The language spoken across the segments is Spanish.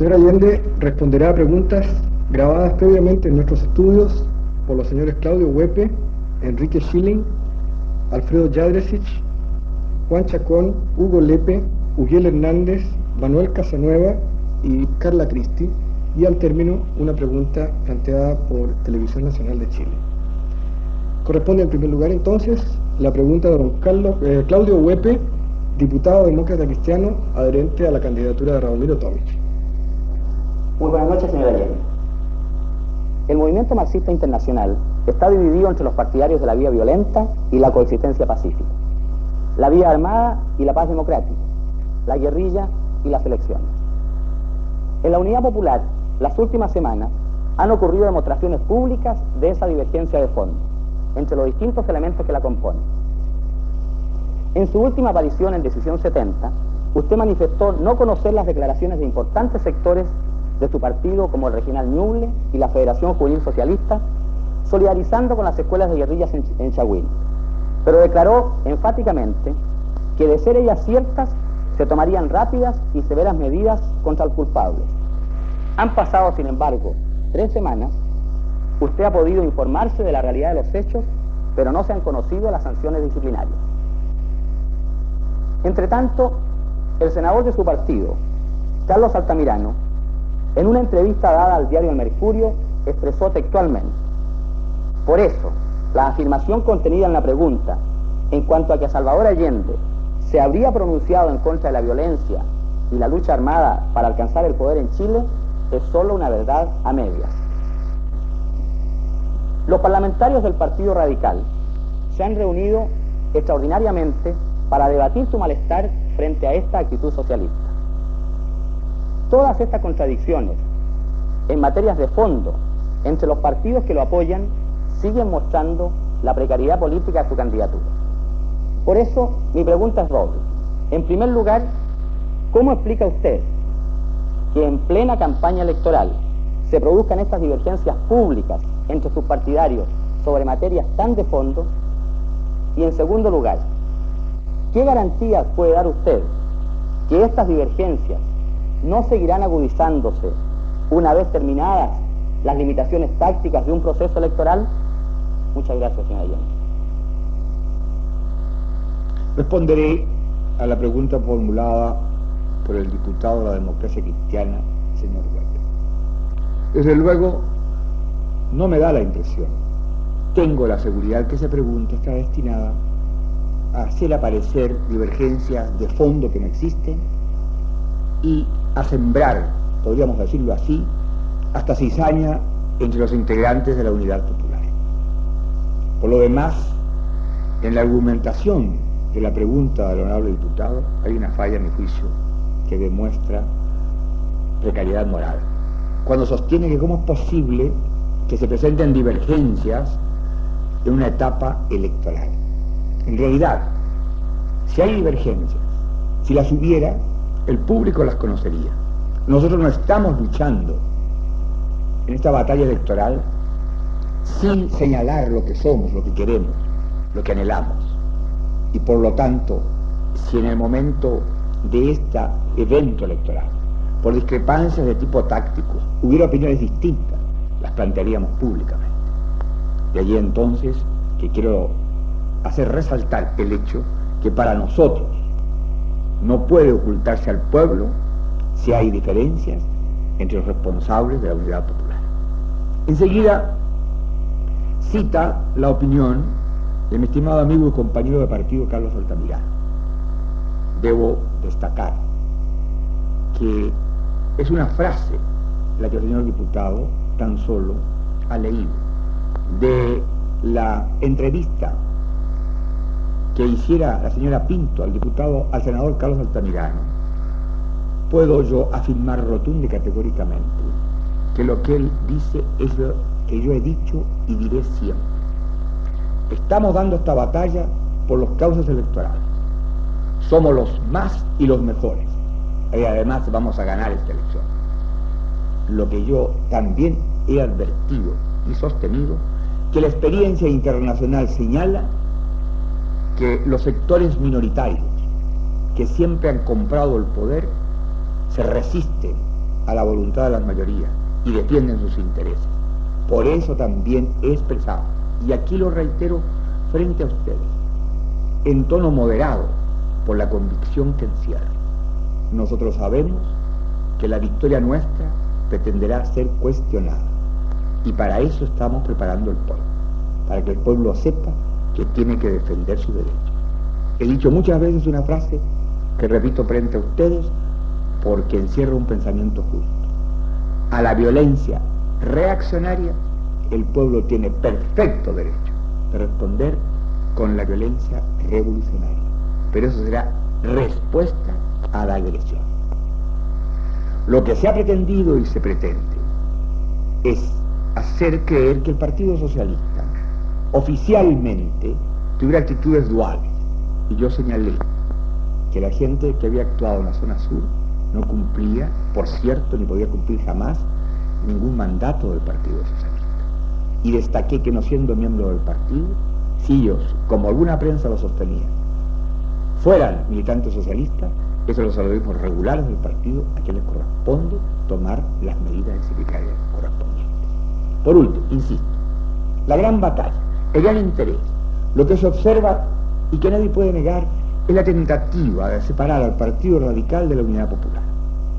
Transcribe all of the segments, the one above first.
señor Allende responderá a preguntas grabadas previamente en nuestros estudios por los señores Claudio Huepe, Enrique Schilling, Alfredo Jadresich, Juan Chacón, Hugo Lepe, Ugiel Hernández, Manuel Casanueva y Carla Cristi, y al término una pregunta planteada por Televisión Nacional de Chile. Corresponde en primer lugar entonces la pregunta de don Carlos, eh, Claudio Huepe, diputado demócrata cristiano adherente a la candidatura de Radomiro Tomic. Muy buenas noches, señor Allende. El movimiento marxista internacional está dividido entre los partidarios de la vía violenta y la coexistencia pacífica, la vía armada y la paz democrática, la guerrilla y las elecciones. En la Unidad Popular, las últimas semanas, han ocurrido demostraciones públicas de esa divergencia de fondo entre los distintos elementos que la componen. En su última aparición en Decisión 70, usted manifestó no conocer las declaraciones de importantes sectores de su partido como el Regional Ñuble y la Federación Juvenil Socialista, solidarizando con las escuelas de guerrillas en, en pero declaró enfáticamente que de ser ellas ciertas, se tomarían rápidas y severas medidas contra los culpables. Han pasado, sin embargo, tres semanas, usted ha podido informarse de la realidad de los hechos, pero no se han conocido las sanciones disciplinarias. Entre tanto, el senador de su partido, Carlos Altamirano, en una entrevista dada al diario El Mercurio, expresó textualmente, por eso, la afirmación contenida en la pregunta en cuanto a que Salvador Allende se habría pronunciado en contra de la violencia y la lucha armada para alcanzar el poder en Chile es solo una verdad a medias. Los parlamentarios del Partido Radical se han reunido extraordinariamente para debatir su malestar frente a esta actitud socialista. Todas estas contradicciones en materias de fondo entre los partidos que lo apoyan siguen mostrando la precariedad política de su candidatura. Por eso mi pregunta es doble. En primer lugar, ¿cómo explica usted que en plena campaña electoral se produzcan estas divergencias públicas entre sus partidarios sobre materias tan de fondo? Y en segundo lugar, ¿qué garantías puede dar usted que estas divergencias no seguirán agudizándose una vez terminadas las limitaciones tácticas de un proceso electoral? Muchas gracias, señor Allende. Responderé a la pregunta formulada por el diputado de la democracia cristiana, señor Huerta. Desde luego, no me da la impresión. Tengo la seguridad que esa pregunta está destinada a hacer aparecer divergencias de fondo que no existen y a sembrar, podríamos decirlo así, hasta cizaña entre los integrantes de la unidad popular. Por lo demás, en la argumentación de la pregunta del honorable diputado hay una falla, en mi juicio, que demuestra precariedad moral. Cuando sostiene que cómo es posible que se presenten divergencias en una etapa electoral. En realidad, si hay divergencias, si las hubiera, el público las conocería. Nosotros no estamos luchando en esta batalla electoral sin señalar lo que somos, lo que queremos, lo que anhelamos. Y por lo tanto, si en el momento de este evento electoral, por discrepancias de tipo táctico, hubiera opiniones distintas, las plantearíamos públicamente. De allí entonces que quiero hacer resaltar el hecho que para nosotros no puede ocultarse al pueblo si hay diferencias entre los responsables de la unidad popular. Enseguida cita la opinión de mi estimado amigo y compañero de partido Carlos Altamirano. Debo destacar que es una frase la que el señor diputado tan solo ha leído de la entrevista que hiciera la señora Pinto al diputado, al senador Carlos Altamirano, puedo yo afirmar rotunda y categóricamente que lo que él dice es lo que yo he dicho y diré siempre. Estamos dando esta batalla por los causas electorales. Somos los más y los mejores. Y además vamos a ganar esta elección. Lo que yo también he advertido y sostenido, que la experiencia internacional señala que los sectores minoritarios que siempre han comprado el poder se resisten a la voluntad de las mayorías y defienden sus intereses. Por eso también he expresado, y aquí lo reitero frente a ustedes, en tono moderado, por la convicción que encierra. Nosotros sabemos que la victoria nuestra pretenderá ser cuestionada. Y para eso estamos preparando el pueblo, para que el pueblo sepa que tiene que defender su derecho. He dicho muchas veces una frase que repito frente a ustedes porque encierra un pensamiento justo. A la violencia reaccionaria el pueblo tiene perfecto derecho de responder con la violencia revolucionaria. Pero eso será respuesta a la agresión. Lo que se ha pretendido y se pretende es hacer creer que el Partido Socialista oficialmente tuviera actitudes duales. Y yo señalé que la gente que había actuado en la zona sur no cumplía, por cierto, ni podía cumplir jamás ningún mandato del Partido Socialista. Y destaqué que no siendo miembro del partido, si ellos, como alguna prensa lo sostenía, fueran militantes socialistas, eso los organismos regulares del partido a quienes corresponde tomar las medidas disciplinarias correspondientes. Por último, insisto, la gran batalla, el gran interés, lo que se observa y que nadie puede negar es la tentativa de separar al Partido Radical de la Unidad Popular.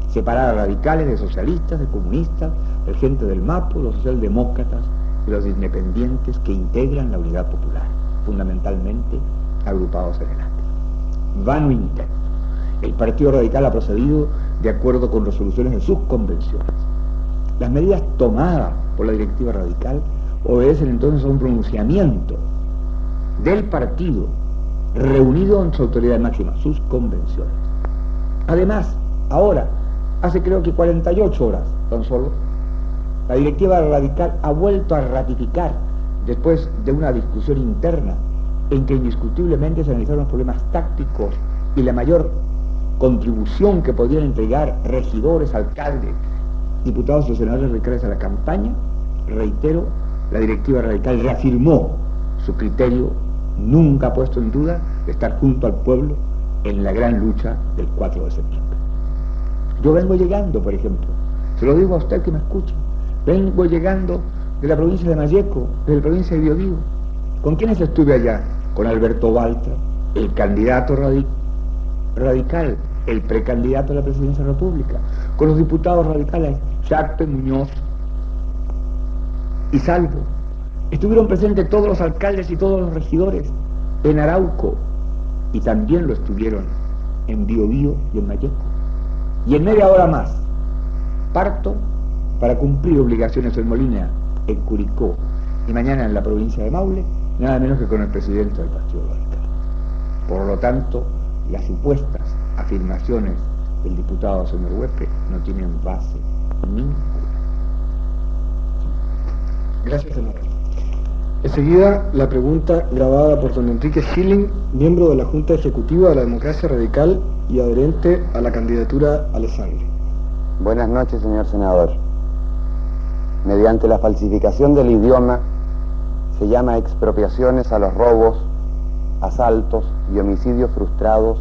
Separar a radicales de socialistas, de comunistas, de gente del MAPO, los socialdemócratas y los independientes que integran la Unidad Popular, fundamentalmente agrupados en el ATE. Vano intento. El Partido Radical ha procedido de acuerdo con resoluciones de sus convenciones. Las medidas tomadas por la directiva radical obedecen entonces a un pronunciamiento del partido reunido en su autoridad máxima, sus convenciones. Además, ahora, hace creo que 48 horas tan solo, la directiva radical ha vuelto a ratificar, después de una discusión interna, en que indiscutiblemente se analizaron los problemas tácticos y la mayor contribución que podrían entregar regidores, alcaldes, diputados y senadores radicales a la campaña, reitero, la directiva radical reafirmó su criterio nunca puesto en duda de estar junto al pueblo en la gran lucha del 4 de septiembre. Yo vengo llegando, por ejemplo, se lo digo a usted que me escucha, vengo llegando de la provincia de Mayeco, de la provincia de Biobío. ¿Con quiénes estuve allá? Con Alberto Baltra, el candidato radical, el precandidato a la presidencia de la República, con los diputados radicales Jacques Muñoz y Salvo, Estuvieron presentes todos los alcaldes y todos los regidores en Arauco y también lo estuvieron en Biobío y en Mayeco. Y en media hora más parto para cumplir obligaciones en Molina, en Curicó y mañana en la provincia de Maule, nada menos que con el presidente del Partido Radical. Por lo tanto, las supuestas afirmaciones del diputado señor Huepe no tienen base ninguna. Gracias, senador. Enseguida, la pregunta grabada por don Enrique Schilling, miembro de la Junta Ejecutiva de la Democracia Radical y adherente a la candidatura Alessandri. Buenas noches, señor senador. Mediante la falsificación del idioma, se llama expropiaciones a los robos, asaltos y homicidios frustrados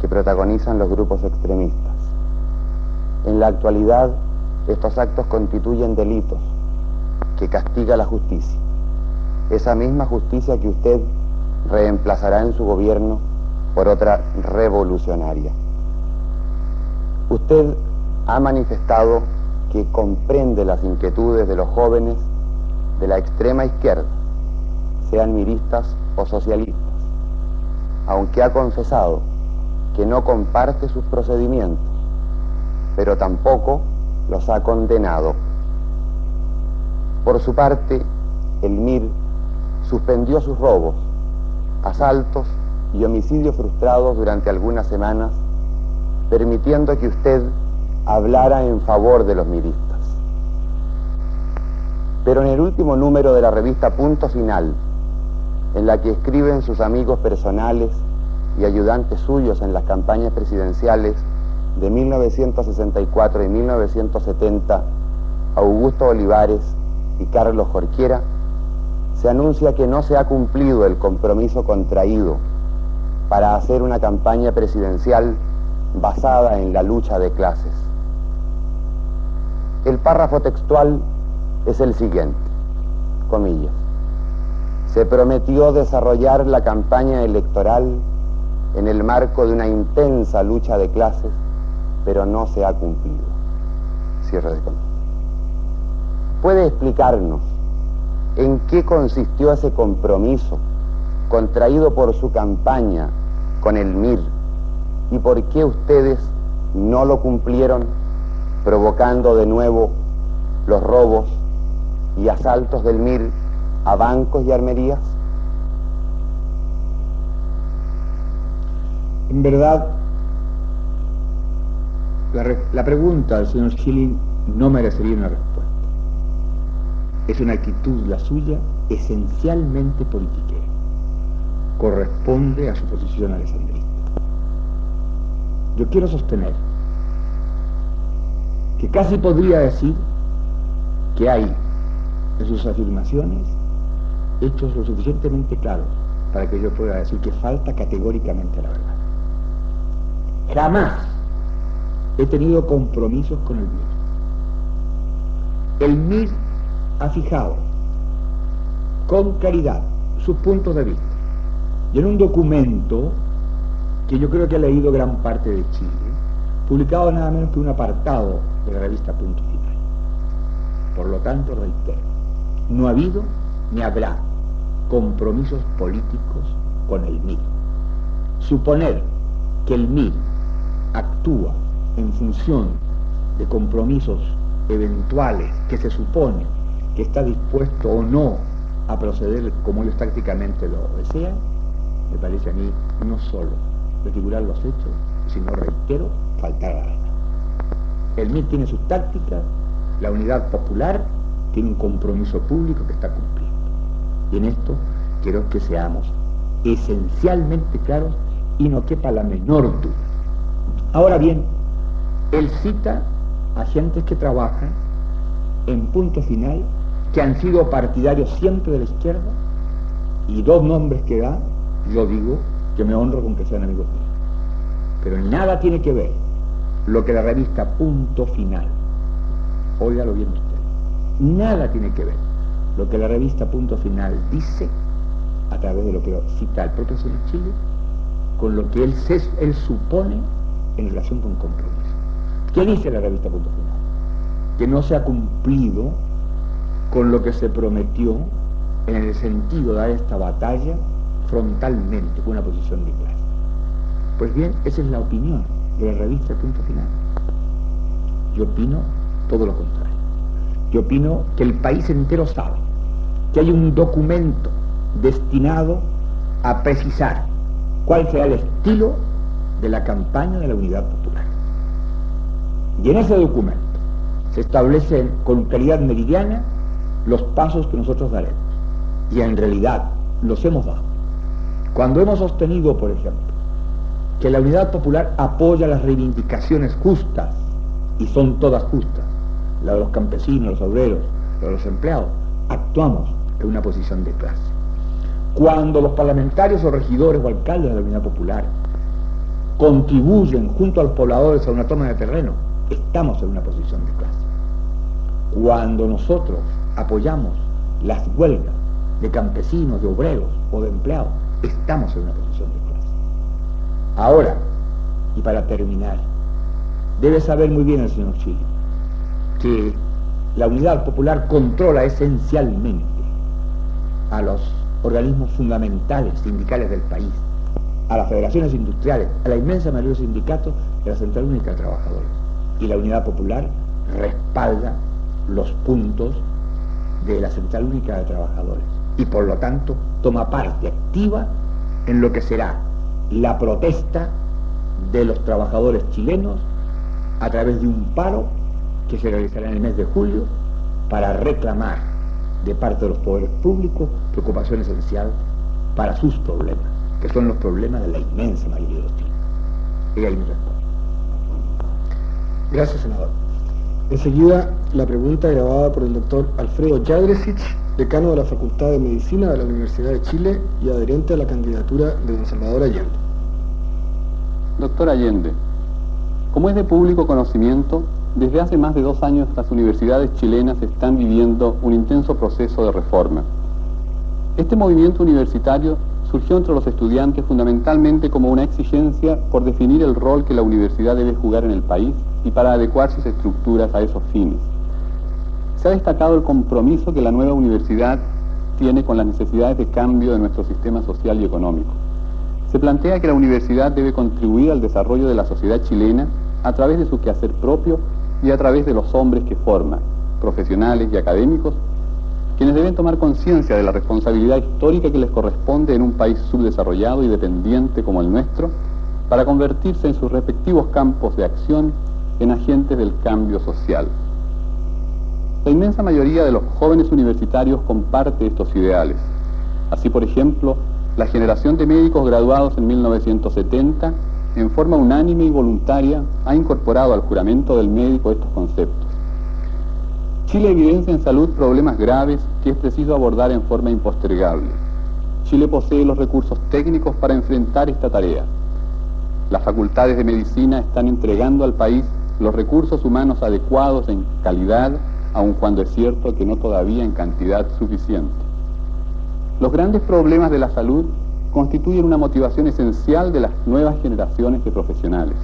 que protagonizan los grupos extremistas. En la actualidad, estos actos constituyen delitos que castiga la justicia esa misma justicia que usted reemplazará en su gobierno por otra revolucionaria. Usted ha manifestado que comprende las inquietudes de los jóvenes de la extrema izquierda, sean miristas o socialistas, aunque ha confesado que no comparte sus procedimientos, pero tampoco los ha condenado. Por su parte, el MIR suspendió sus robos, asaltos y homicidios frustrados durante algunas semanas, permitiendo que usted hablara en favor de los miristas. Pero en el último número de la revista Punto Final, en la que escriben sus amigos personales y ayudantes suyos en las campañas presidenciales de 1964 y 1970, Augusto Olivares y Carlos Jorquiera, se anuncia que no se ha cumplido el compromiso contraído para hacer una campaña presidencial basada en la lucha de clases. El párrafo textual es el siguiente, comillas. Se prometió desarrollar la campaña electoral en el marco de una intensa lucha de clases, pero no se ha cumplido. Cierre de comillas. ¿Puede explicarnos en qué consistió ese compromiso contraído por su campaña con el MIR y por qué ustedes no lo cumplieron, provocando de nuevo los robos y asaltos del MIR a bancos y armerías? En verdad, la, pregunta del señor Schilling no merecería una respuesta. Es una actitud la suya esencialmente politiquera. Corresponde a su posición alexandrista. Yo quiero sostener que casi podría decir que hay en sus afirmaciones hechos lo suficientemente claros para que yo pueda decir que falta categóricamente la verdad. Jamás he tenido compromisos con el MIR. El ha fijado con claridad sus puntos de vista. Y en un documento que yo creo que ha leído gran parte de Chile, publicado nada menos que un apartado de la revista Punto Final. Por lo tanto, reitero, no ha habido ni habrá compromisos políticos con el MIR. Suponer que el MIR actúa en función de compromisos eventuales que se supone que está dispuesto o no a proceder como ellos tácticamente lo desean, me parece a mí no solo desfigurar los hechos, sino, reitero, faltar a la. El MIR tiene sus tácticas, la unidad popular tiene un compromiso público que está cumpliendo. Y en esto quiero que seamos esencialmente claros y no quepa la menor duda. Ahora bien, él cita a gentes que trabajan en punto final que han sido partidarios siempre de la izquierda, y dos nombres que da, yo digo que me honro con que sean amigos míos. Pero nada tiene que ver lo que la revista Punto Final, óigalo bien usted, nada tiene que ver lo que la revista Punto Final dice, a través de lo que cita el propio señor Chile, con lo que él, él supone en relación con compromiso. ¿Qué dice la revista Punto Final? Que no se ha cumplido con lo que se prometió en el sentido de esta batalla frontalmente con una posición de clase. Pues bien, esa es la opinión de la revista Punto Final. Yo opino todo lo contrario. Yo opino que el país entero sabe que hay un documento destinado a precisar cuál será el estilo de la campaña de la unidad popular. Y en ese documento se establecen con calidad meridiana los pasos que nosotros daremos. Y en realidad los hemos dado. Cuando hemos sostenido, por ejemplo, que la unidad popular apoya las reivindicaciones justas, y son todas justas, la de los campesinos, los obreros, la de los empleados, actuamos en una posición de clase. Cuando los parlamentarios o regidores o alcaldes de la unidad popular contribuyen junto a los pobladores a una toma de terreno, estamos en una posición de clase. Cuando nosotros apoyamos las huelgas de campesinos, de obreros o de empleados, estamos en una posición de clase. Ahora, y para terminar, debe saber muy bien el señor Chile que la unidad popular controla esencialmente a los organismos fundamentales sindicales del país, a las federaciones industriales, a la inmensa mayoría de sindicatos a la Central Única de Trabajadores. Y la unidad popular respalda los puntos de la Central Única de Trabajadores y por lo tanto toma parte activa en lo que será la protesta de los trabajadores chilenos a través de un paro que se realizará en el mes de julio para reclamar de parte de los poderes públicos preocupación esencial para sus problemas, que son los problemas de la inmensa mayoría de los chilenos. Y ahí me responde. Gracias, senador. Enseguida, la pregunta grabada por el doctor Alfredo Jadresich, decano de la Facultad de Medicina de la Universidad de Chile y adherente a la candidatura de don Salvador Allende. Doctor Allende, como es de público conocimiento, desde hace más de dos años las universidades chilenas están viviendo un intenso proceso de reforma. Este movimiento universitario surgió entre los estudiantes fundamentalmente como una exigencia por definir el rol que la universidad debe jugar en el país y para adecuar sus estructuras a esos fines. Se ha destacado el compromiso que la nueva universidad tiene con las necesidades de cambio de nuestro sistema social y económico. Se plantea que la universidad debe contribuir al desarrollo de la sociedad chilena a través de su quehacer propio y a través de los hombres que forma, profesionales y académicos, quienes deben tomar conciencia de la responsabilidad histórica que les corresponde en un país subdesarrollado y dependiente como el nuestro, para convertirse en sus respectivos campos de acción en agentes del cambio social. La inmensa mayoría de los jóvenes universitarios comparte estos ideales. Así, por ejemplo, la generación de médicos graduados en 1970 en forma unánime y voluntaria, ha incorporado al juramento del médico estos conceptos. Chile evidencia en salud problemas graves que es preciso abordar en forma impostergable. Chile posee los recursos técnicos para enfrentar esta tarea. Las facultades de medicina están entregando al país los recursos humanos adecuados en calidad, aun cuando es cierto que no todavía en cantidad suficiente. Los grandes problemas de la salud constituyen una motivación esencial de las nuevas generaciones de profesionales.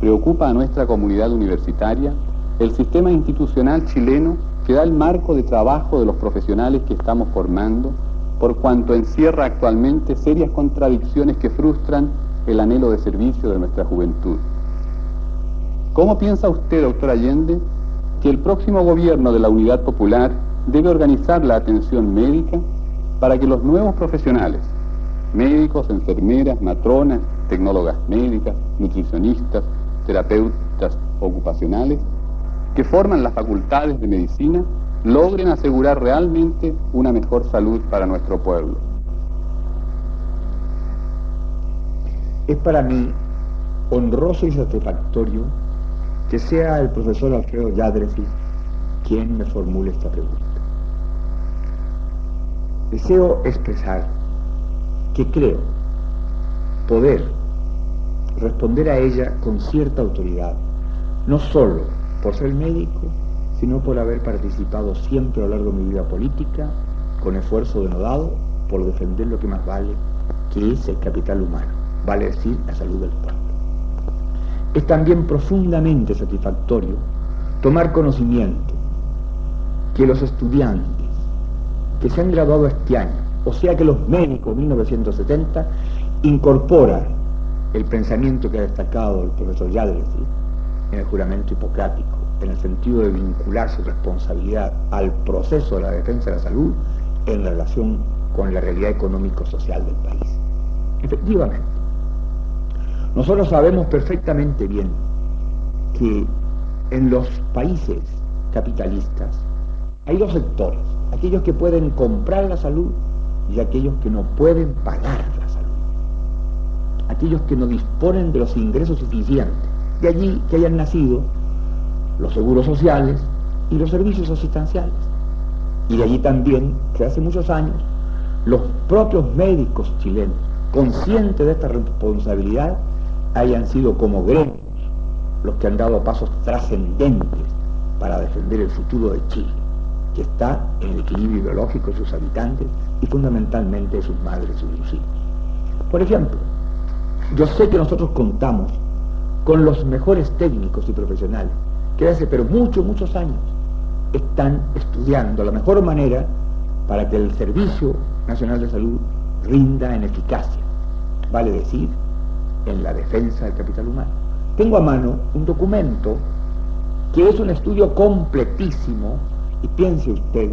Preocupa a nuestra comunidad universitaria el sistema institucional chileno que da el marco de trabajo de los profesionales que estamos formando, por cuanto encierra actualmente serias contradicciones que frustran el anhelo de servicio de nuestra juventud. ¿Cómo piensa usted, doctor Allende, que el próximo gobierno de la Unidad Popular debe organizar la atención médica para que los nuevos profesionales, médicos, enfermeras, matronas, tecnólogas médicas, nutricionistas, terapeutas ocupacionales, que forman las facultades de medicina, logren asegurar realmente una mejor salud para nuestro pueblo. Es para mí honroso y satisfactorio que sea el profesor Alfredo Yadresi quien me formule esta pregunta. Deseo expresar que creo poder responder a ella con cierta autoridad, no solo por ser médico, sino por haber participado siempre a lo largo de mi vida política, con esfuerzo denodado, por defender lo que más vale, que es el capital humano, vale decir, la salud del pueblo. Es también profundamente satisfactorio tomar conocimiento que los estudiantes que se han graduado este año, o sea que los médicos 1970 incorporan el pensamiento que ha destacado el profesor Yadresi en el juramento hipocrático, en el sentido de vincular su responsabilidad al proceso de la defensa de la salud en relación con la realidad económico-social del país. Efectivamente, nosotros sabemos perfectamente bien que en los países capitalistas hay dos sectores aquellos que pueden comprar la salud y aquellos que no pueden pagar la salud. Aquellos que no disponen de los ingresos suficientes. De allí que hayan nacido los seguros sociales y los servicios asistenciales. Y de allí también que hace muchos años los propios médicos chilenos, conscientes de esta responsabilidad, hayan sido como gremios los que han dado pasos trascendentes para defender el futuro de Chile que está en el equilibrio biológico de sus habitantes y fundamentalmente de sus madres y sus hijos. Por ejemplo, yo sé que nosotros contamos con los mejores técnicos y profesionales que hace pero muchos, muchos años están estudiando la mejor manera para que el Servicio Nacional de Salud rinda en eficacia, vale decir, en la defensa del capital humano. Tengo a mano un documento que es un estudio completísimo y piense usted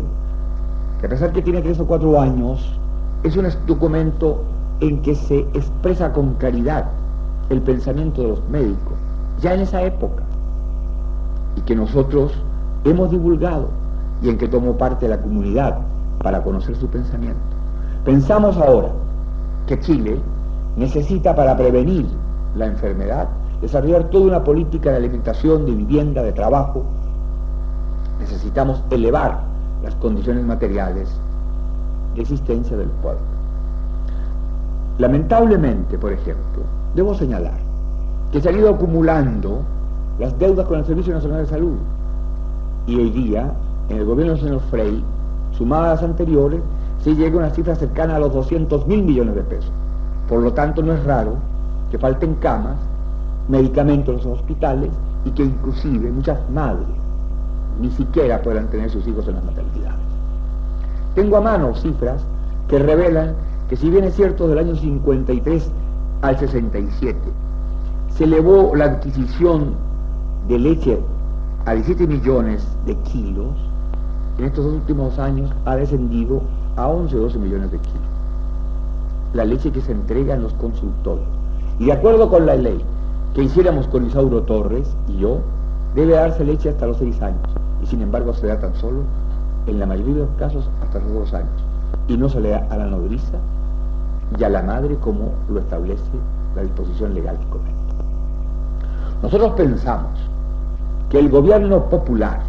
que a pesar que tiene tres o cuatro años, es un documento en que se expresa con claridad el pensamiento de los médicos, ya en esa época, y que nosotros hemos divulgado y en que tomó parte la comunidad para conocer su pensamiento. Pensamos ahora que Chile necesita para prevenir la enfermedad desarrollar toda una política de alimentación, de vivienda, de trabajo, necesitamos elevar las condiciones materiales de existencia del pueblo. Lamentablemente, por ejemplo, debo señalar que se han ido acumulando las deudas con el Servicio Nacional de Salud. Y hoy día, en el gobierno del señor Frey, sumadas a las anteriores, se llega a una cifra cercana a los 200 mil millones de pesos. Por lo tanto, no es raro que falten camas, medicamentos en los hospitales y que inclusive muchas madres ni siquiera puedan tener sus hijos en las maternidades. Tengo a mano cifras que revelan que si bien es cierto del año 53 al 67 se elevó la adquisición de leche a 17 millones de kilos, en estos dos últimos años ha descendido a 11 o 12 millones de kilos. La leche que se entrega en los consultorios. Y de acuerdo con la ley que hiciéramos con Isauro Torres y yo, debe darse leche hasta los 6 años. Y sin embargo se da tan solo, en la mayoría de los casos, hasta los 2 años. Y no se le da a la nodriza y a la madre como lo establece la disposición legal que comenta. Nosotros pensamos que el gobierno popular,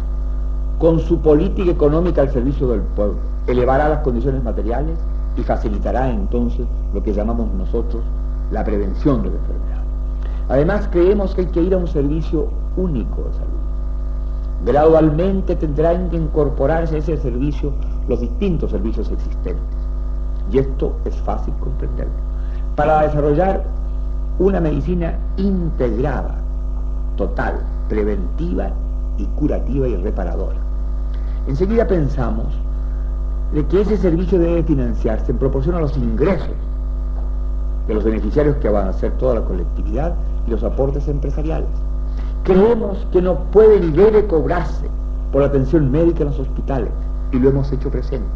con su política económica al servicio del pueblo, elevará las condiciones materiales y facilitará entonces lo que llamamos nosotros la prevención de la enfermedad. Además, creemos que hay que ir a un servicio único de salud. Gradualmente tendrán que incorporarse a ese servicio los distintos servicios existentes. Y esto es fácil comprenderlo. Para desarrollar una medicina integrada, total, preventiva y curativa y reparadora. Enseguida pensamos de que ese servicio debe financiarse en proporción a los ingresos de los beneficiarios que van a ser toda la colectividad y los aportes empresariales. Creemos que no puede ni debe cobrarse por la atención médica en los hospitales y lo hemos hecho presente.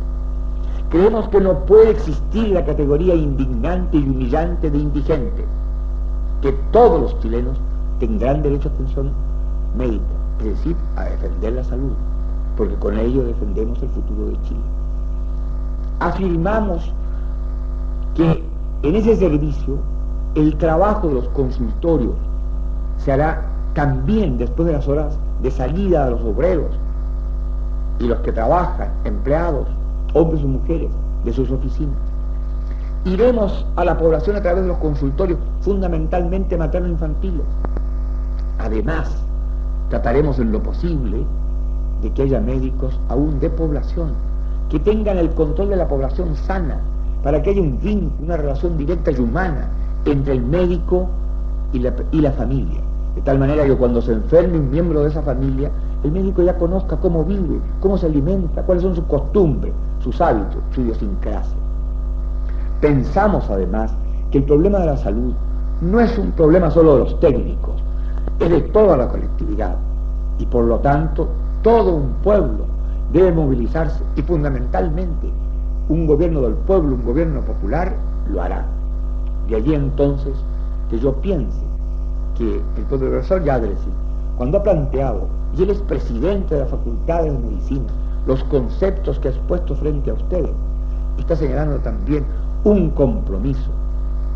Creemos que no puede existir la categoría indignante y humillante de indigente, que todos los chilenos tendrán derecho a atención médica, es decir, a defender la salud, porque con ello defendemos el futuro de Chile. Afirmamos que en ese servicio el trabajo de los consultorios se hará también después de las horas de salida de los obreros y los que trabajan, empleados, hombres o mujeres, de sus oficinas. Iremos a la población a través de los consultorios, fundamentalmente materno-infantiles. Además, trataremos en lo posible de que haya médicos aún de población, que tengan el control de la población sana, para que haya un vínculo, una relación directa y humana entre el médico y la, y la familia. De tal manera que cuando se enferme un miembro de esa familia, el médico ya conozca cómo vive, cómo se alimenta, cuáles son sus costumbres, sus hábitos, su idiosincrasia. Pensamos además que el problema de la salud no es un problema solo de los técnicos, es de toda la colectividad y por lo tanto todo un pueblo debe movilizarse y fundamentalmente un gobierno del pueblo, un gobierno popular, lo hará. De allí entonces que yo piense que el profesor Yadresi, cuando ha planteado, y él es presidente de la Facultad de Medicina, los conceptos que ha expuesto frente a ustedes, está señalando también un compromiso,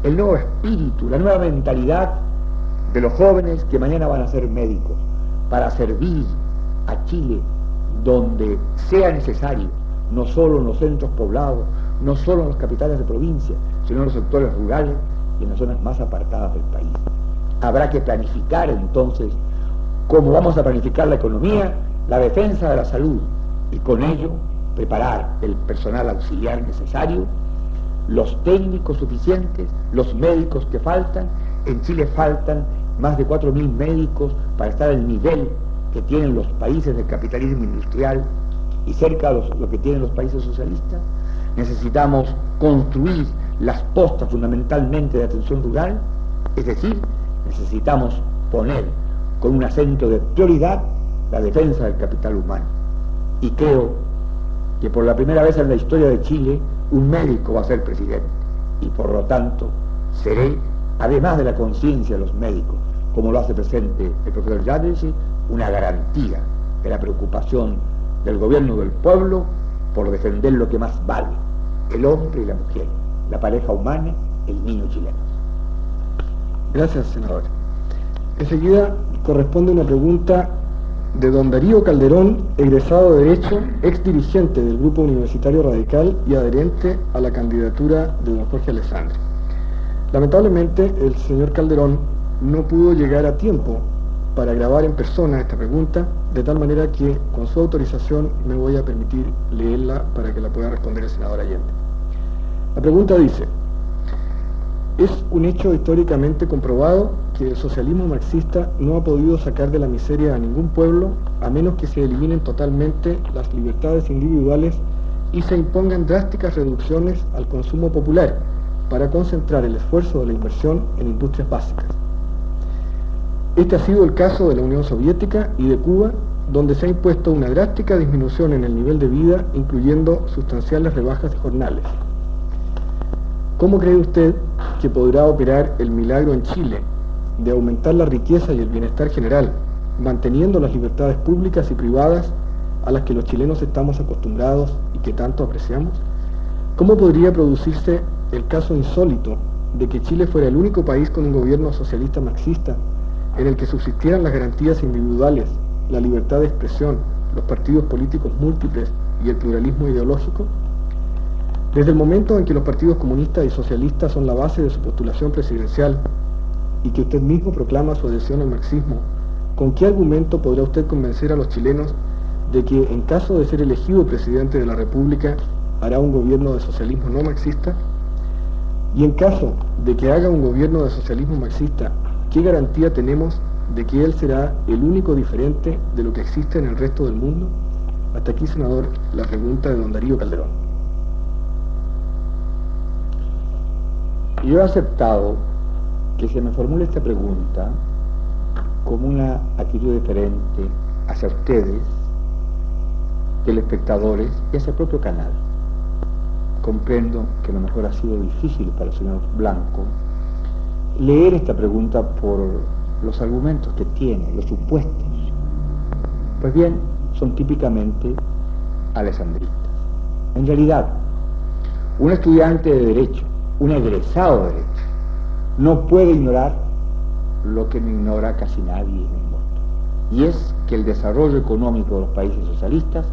el nuevo espíritu, la nueva mentalidad de los jóvenes que mañana van a ser médicos, para servir a Chile donde sea necesario, no solo en los centros poblados, no solo en los capitales de provincia, sino en los sectores rurales y en las zonas más apartadas del país. Habrá que planificar entonces cómo vamos a planificar la economía, la defensa de la salud y con ello preparar el personal auxiliar necesario, los técnicos suficientes, los médicos que faltan. En Chile faltan más de 4.000 médicos para estar al nivel que tienen los países del capitalismo industrial y cerca de lo que tienen los países socialistas. Necesitamos construir las postas fundamentalmente de atención rural, es decir, necesitamos poner con un acento de prioridad la defensa del capital humano. Y creo que por la primera vez en la historia de Chile un médico va a ser presidente y por lo tanto seré, además de la conciencia de los médicos, como lo hace presente el profesor Yadrisi, una garantía de la preocupación del gobierno del pueblo por defender lo que más vale, el hombre y la mujer, la pareja humana, el niño chileno. Gracias, senador. Enseguida corresponde una pregunta de don Darío Calderón, egresado de Derecho, ex dirigente del Grupo Universitario Radical y adherente a la candidatura de don Jorge Alessandri. Lamentablemente, el señor Calderón no pudo llegar a tiempo para grabar en persona esta pregunta, de tal manera que con su autorización me voy a permitir leerla para que la pueda responder el senador Allende. La pregunta dice, es un hecho históricamente comprobado que el socialismo marxista no ha podido sacar de la miseria a ningún pueblo a menos que se eliminen totalmente las libertades individuales y se impongan drásticas reducciones al consumo popular para concentrar el esfuerzo de la inversión en industrias básicas. Este ha sido el caso de la Unión Soviética y de Cuba, donde se ha impuesto una drástica disminución en el nivel de vida, incluyendo sustanciales rebajas de jornales. ¿Cómo cree usted que podrá operar el milagro en Chile de aumentar la riqueza y el bienestar general, manteniendo las libertades públicas y privadas a las que los chilenos estamos acostumbrados y que tanto apreciamos? ¿Cómo podría producirse el caso insólito de que Chile fuera el único país con un gobierno socialista marxista en el que subsistieran las garantías individuales, la libertad de expresión, los partidos políticos múltiples y el pluralismo ideológico? Desde el momento en que los partidos comunistas y socialistas son la base de su postulación presidencial y que usted mismo proclama su adhesión al marxismo, ¿con qué argumento podrá usted convencer a los chilenos de que en caso de ser elegido presidente de la República hará un gobierno de socialismo no marxista? Y en caso de que haga un gobierno de socialismo marxista, ¿qué garantía tenemos de que él será el único diferente de lo que existe en el resto del mundo? Hasta aquí, senador, la pregunta de don Darío Calderón. Yo he aceptado que se me formule esta pregunta como una actitud diferente hacia ustedes, telespectadores y hacia el propio canal. Comprendo que a lo mejor ha sido difícil para el señor Blanco leer esta pregunta por los argumentos que tiene, los supuestos. Pues bien, son típicamente alessandristas. En realidad, un estudiante de Derecho un egresado de Derecho no puede ignorar lo que no ignora casi nadie en el mundo. Y es que el desarrollo económico de los países socialistas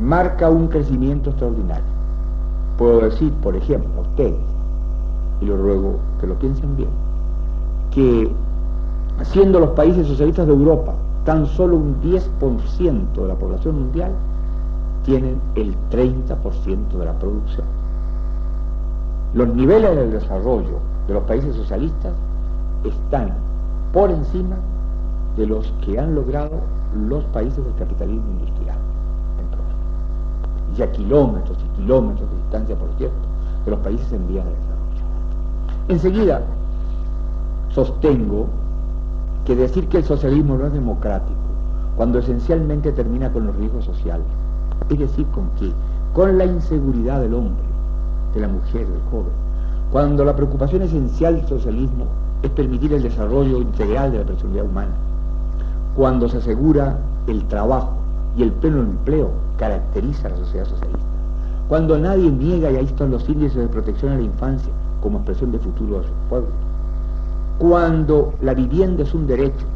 marca un crecimiento extraordinario. Puedo decir, por ejemplo, a ustedes, y lo ruego que lo piensen bien, que siendo los países socialistas de Europa tan solo un 10% de la población mundial, tienen el 30% de la producción. Los niveles del desarrollo de los países socialistas están por encima de los que han logrado los países del capitalismo industrial Ya kilómetros y kilómetros de distancia, por cierto, de los países en vías de desarrollo. Enseguida, sostengo que decir que el socialismo no es democrático, cuando esencialmente termina con los riesgos sociales, es decir, con qué? Con la inseguridad del hombre, de la mujer, del joven. Cuando la preocupación esencial del socialismo es permitir el desarrollo integral de la personalidad humana. Cuando se asegura el trabajo y el pleno empleo caracteriza a la sociedad socialista. Cuando nadie niega, y ahí están los índices de protección a la infancia como expresión de futuro de sus pueblos. Cuando la vivienda es un derecho.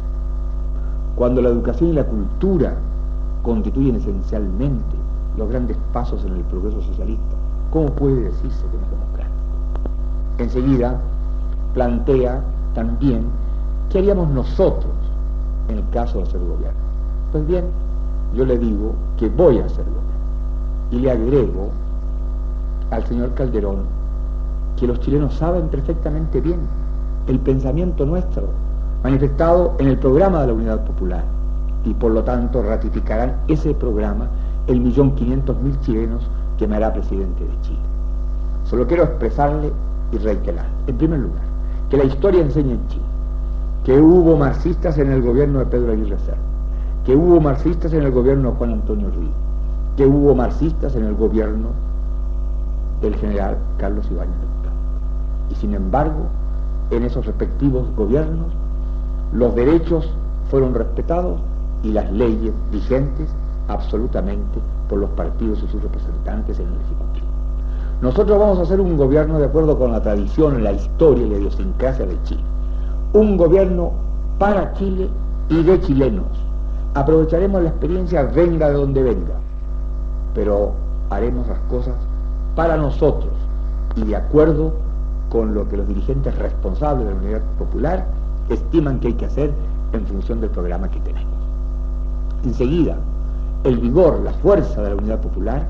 Cuando la educación y la cultura constituyen esencialmente los grandes pasos en el progreso socialista ¿Cómo puede decirse que no es democrático? Enseguida plantea también qué haríamos nosotros en el caso de ser gobierno. Pues bien, yo le digo que voy a ser gobierno. Y le agrego al señor Calderón que los chilenos saben perfectamente bien el pensamiento nuestro manifestado en el programa de la Unidad Popular y por lo tanto ratificarán ese programa el millón quinientos mil chilenos que me hará presidente de Chile. Solo quiero expresarle y reiterar, en primer lugar, que la historia enseña en Chile que hubo marxistas en el gobierno de Pedro Aguirre Cerda, que hubo marxistas en el gobierno de Juan Antonio Ríos, que hubo marxistas en el gobierno del general Carlos Ibáñez Y sin embargo, en esos respectivos gobiernos, los derechos fueron respetados y las leyes vigentes absolutamente por los partidos y sus representantes en el Ejecutivo. Nosotros vamos a hacer un gobierno de acuerdo con la tradición, la historia y la idiosincrasia de Chile. Un gobierno para Chile y de chilenos. Aprovecharemos la experiencia venga de donde venga, pero haremos las cosas para nosotros y de acuerdo con lo que los dirigentes responsables de la Unidad Popular estiman que hay que hacer en función del programa que tenemos. Enseguida, el vigor, la fuerza de la unidad popular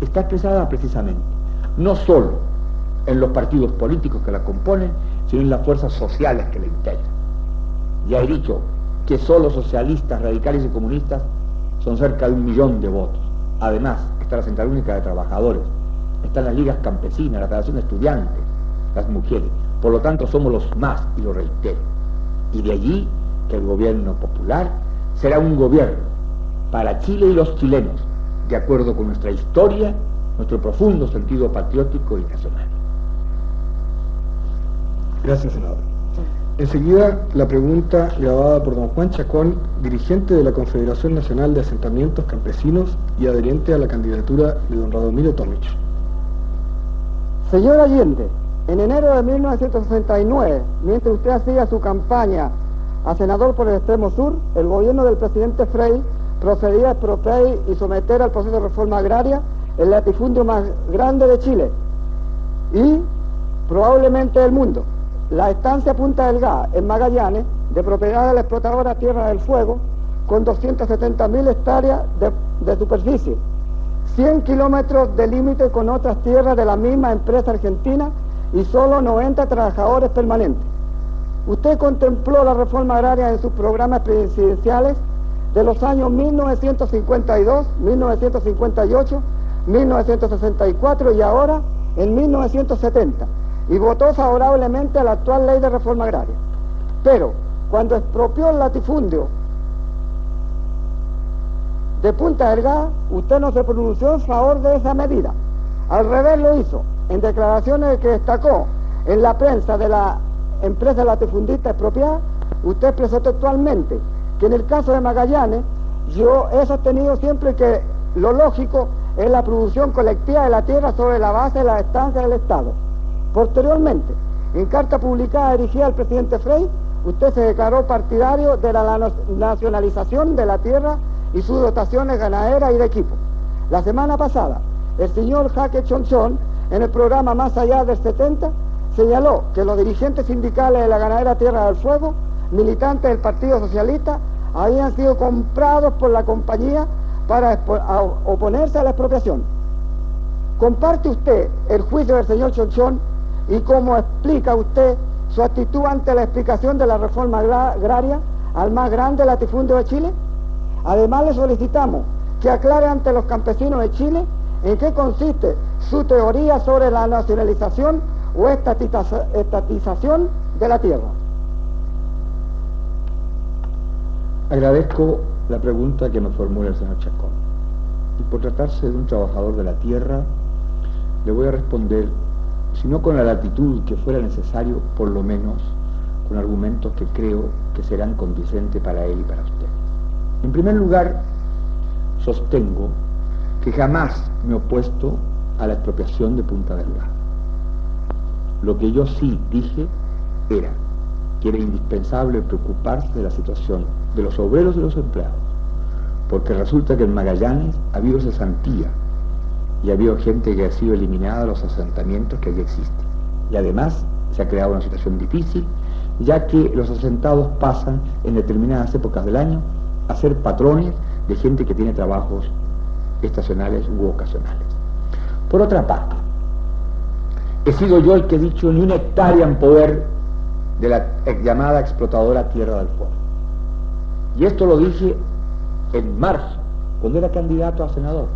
está expresada precisamente no solo en los partidos políticos que la componen, sino en las fuerzas sociales que la integran. Ya he dicho que solo socialistas, radicales y comunistas son cerca de un millón de votos. Además, está la Central Única de Trabajadores, están las ligas campesinas, la Federación de Estudiantes, las mujeres. Por lo tanto, somos los más, y lo reitero. Y de allí que el gobierno popular será un gobierno para Chile y los chilenos, de acuerdo con nuestra historia, nuestro profundo sentido patriótico y nacional. Gracias, senador. Enseguida, la pregunta grabada por don Juan Chacón, dirigente de la Confederación Nacional de Asentamientos Campesinos y adherente a la candidatura de don Radomiro Tomich. Señor Allende, en enero de 1969, mientras usted hacía su campaña a senador por el extremo sur, el gobierno del presidente Frey procedía a expropiar y someter al proceso de reforma agraria el latifundio más grande de Chile y probablemente del mundo. La estancia Punta del Gas en Magallanes, de propiedad de la explotadora Tierra del Fuego, con 270.000 hectáreas de, de superficie, 100 kilómetros de límite con otras tierras de la misma empresa argentina y solo 90 trabajadores permanentes. Usted contempló la reforma agraria en sus programas presidenciales de los años 1952, 1958, 1964 y ahora en 1970 y votó favorablemente a la actual ley de reforma agraria. Pero cuando expropió el latifundio de Punta Delgada, usted no se pronunció en favor de esa medida. Al revés lo hizo, en declaraciones que destacó en la prensa de la empresa latifundista expropiada, usted expresó textualmente que en el caso de Magallanes, yo he sostenido siempre que lo lógico es la producción colectiva de la tierra sobre la base de la estancia del Estado. Posteriormente, en carta publicada dirigida al presidente Frey, usted se declaró partidario de la nacionalización de la tierra y sus dotaciones ganaderas y de equipo. La semana pasada, el señor Jaque Chonchón, en el programa Más allá del 70, señaló que los dirigentes sindicales de la ganadera Tierra del Fuego, militantes del Partido Socialista, habían sido comprados por la compañía para oponerse a la expropiación. ¿Comparte usted el juicio del señor Chonchón y cómo explica usted su actitud ante la explicación de la reforma agraria al más grande latifundio de Chile? Además le solicitamos que aclare ante los campesinos de Chile en qué consiste su teoría sobre la nacionalización o estatización de la tierra. Agradezco la pregunta que me formula el señor Chacón. Y por tratarse de un trabajador de la tierra, le voy a responder, si no con la latitud que fuera necesario, por lo menos con argumentos que creo que serán convincentes para él y para usted. En primer lugar, sostengo que jamás me he opuesto a la expropiación de Punta Delgada. Lo que yo sí dije era que era indispensable preocuparse de la situación de los obreros y los empleados, porque resulta que en Magallanes ha habido cesantía y ha habido gente que ha sido eliminada de los asentamientos que allí existen. Y además se ha creado una situación difícil, ya que los asentados pasan en determinadas épocas del año a ser patrones de gente que tiene trabajos estacionales u ocasionales. Por otra parte, he sido yo el que he dicho ni una hectárea en poder de la llamada explotadora Tierra del Fuego. Y esto lo dije en marzo, cuando era candidato a senador.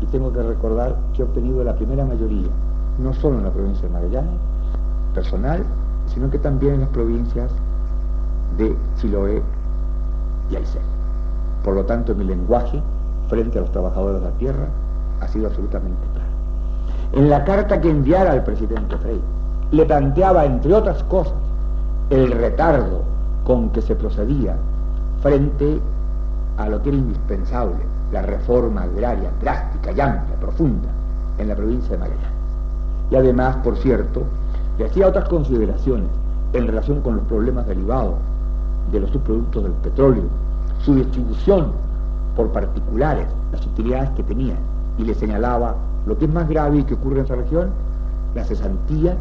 Y tengo que recordar que he obtenido la primera mayoría, no solo en la provincia de Magallanes, personal, sino que también en las provincias de Chiloé y Aysén. Por lo tanto, mi lenguaje frente a los trabajadores de la tierra ha sido absolutamente. En la carta que enviara al presidente Frey, le planteaba, entre otras cosas, el retardo con que se procedía frente a lo que era indispensable, la reforma agraria drástica y amplia, profunda, en la provincia de Magallanes. Y además, por cierto, le hacía otras consideraciones en relación con los problemas derivados de los subproductos del petróleo, su distribución por particulares, las utilidades que tenían, y le señalaba lo que es más grave y que ocurre en esa región, la cesantía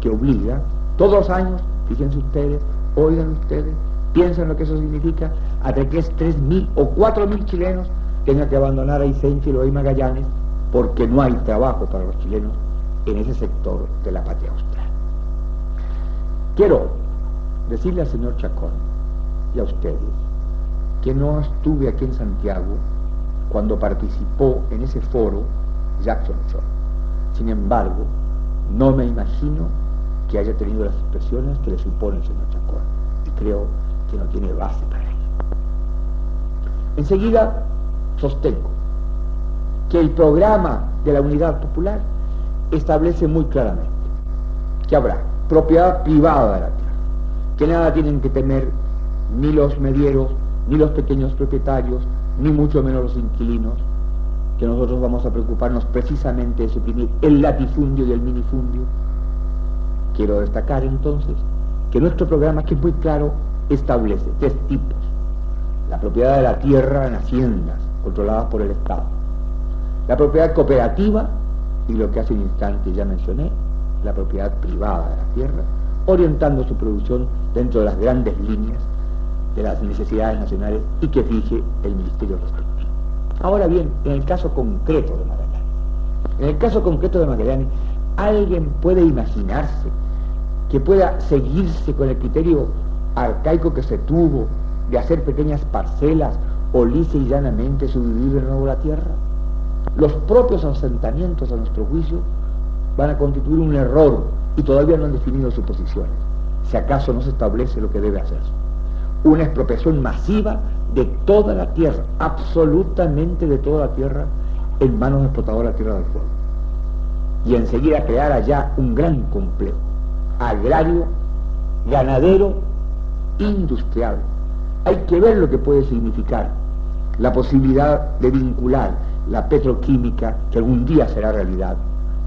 que obliga todos los años, fíjense ustedes, oigan ustedes, piensan lo que eso significa, hasta que es 3.000 o 4.000 chilenos tengan que abandonar a Isenchi y Magallanes porque no hay trabajo para los chilenos en ese sector de la patria austral. Quiero decirle al señor Chacón y a ustedes que no estuve aquí en Santiago cuando participó en ese foro Jackson Shaw. Sin embargo, no me imagino que haya tenido las expresiones que le supone el señor Chacón y creo que no tiene base para ello. Enseguida sostengo que el programa de la Unidad Popular establece muy claramente que habrá propiedad privada de la tierra, que nada tienen que temer ni los medieros, ni los pequeños propietarios, ni mucho menos los inquilinos, que nosotros vamos a preocuparnos precisamente de suprimir el latifundio y el minifundio. Quiero destacar entonces que nuestro programa, que es muy claro, establece tres tipos. La propiedad de la tierra en haciendas, controladas por el Estado. La propiedad cooperativa, y lo que hace un instante ya mencioné, la propiedad privada de la tierra, orientando su producción dentro de las grandes líneas de las necesidades nacionales y que fije el Ministerio respectivo. Ahora bien, en el caso concreto de Magallanes, en el caso concreto de Magallanes, ¿alguien puede imaginarse que pueda seguirse con el criterio arcaico que se tuvo de hacer pequeñas parcelas o lisa y llanamente subdividir de nuevo la tierra? Los propios asentamientos, a nuestro juicio, van a constituir un error y todavía no han definido sus posiciones, si acaso no se establece lo que debe hacerse. Una expropiación masiva de toda la tierra, absolutamente de toda la tierra, en manos de explotadora de Tierra del Fuego. Y enseguida crear allá un gran complejo, agrario, ganadero, industrial. Hay que ver lo que puede significar la posibilidad de vincular la petroquímica, que algún día será realidad,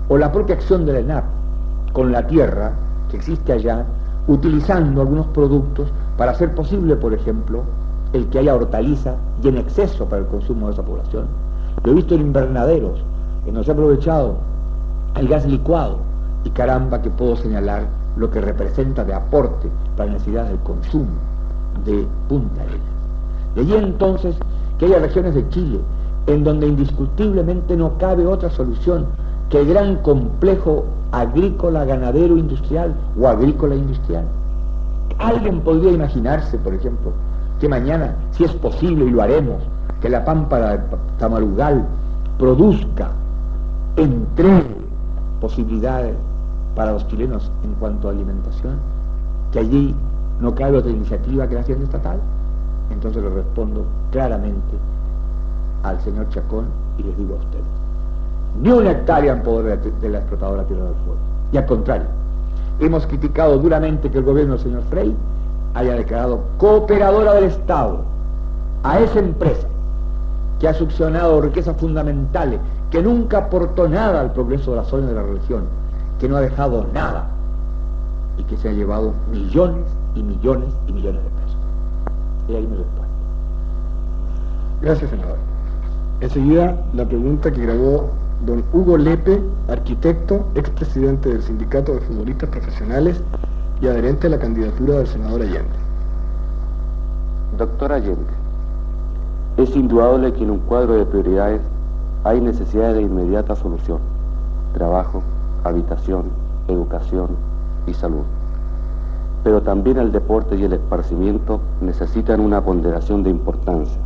o la propia acción de la ENAP con la tierra que existe allá, utilizando algunos productos para hacer posible, por ejemplo, el que haya hortaliza y en exceso para el consumo de esa población. Lo he visto en invernaderos, que no se ha aprovechado el gas licuado, y caramba que puedo señalar lo que representa de aporte para la necesidad del consumo de Punta Arenas. De allí entonces que haya regiones de Chile en donde indiscutiblemente no cabe otra solución que el gran complejo agrícola, ganadero, industrial o agrícola industrial. Alguien podría imaginarse, por ejemplo, que mañana, si es posible y lo haremos, que la pampa de Tamarugal produzca, entregue posibilidades para los chilenos en cuanto a alimentación, que allí no cabe otra iniciativa que la hacienda estatal. Entonces le respondo claramente al señor Chacón y les digo a ustedes, ni una hectárea en poder de la explotadora Tierra del Fuego. Y al contrario, hemos criticado duramente que el gobierno del señor Frey haya declarado cooperadora del Estado a esa empresa que ha succionado riquezas fundamentales, que nunca aportó nada al progreso de la zona de la religión, que no ha dejado nada y que se ha llevado millones y millones y millones de pesos. Y ahí me respondo. Gracias, senador. Enseguida, la pregunta que grabó don Hugo Lepe, arquitecto, expresidente del Sindicato de Futbolistas Profesionales y adherente a la candidatura del senador Allende. Doctor Allende, es indudable que en un cuadro de prioridades hay necesidad de inmediata solución. Trabajo, habitación, educación y salud pero también el deporte y el esparcimiento necesitan una ponderación de importancia.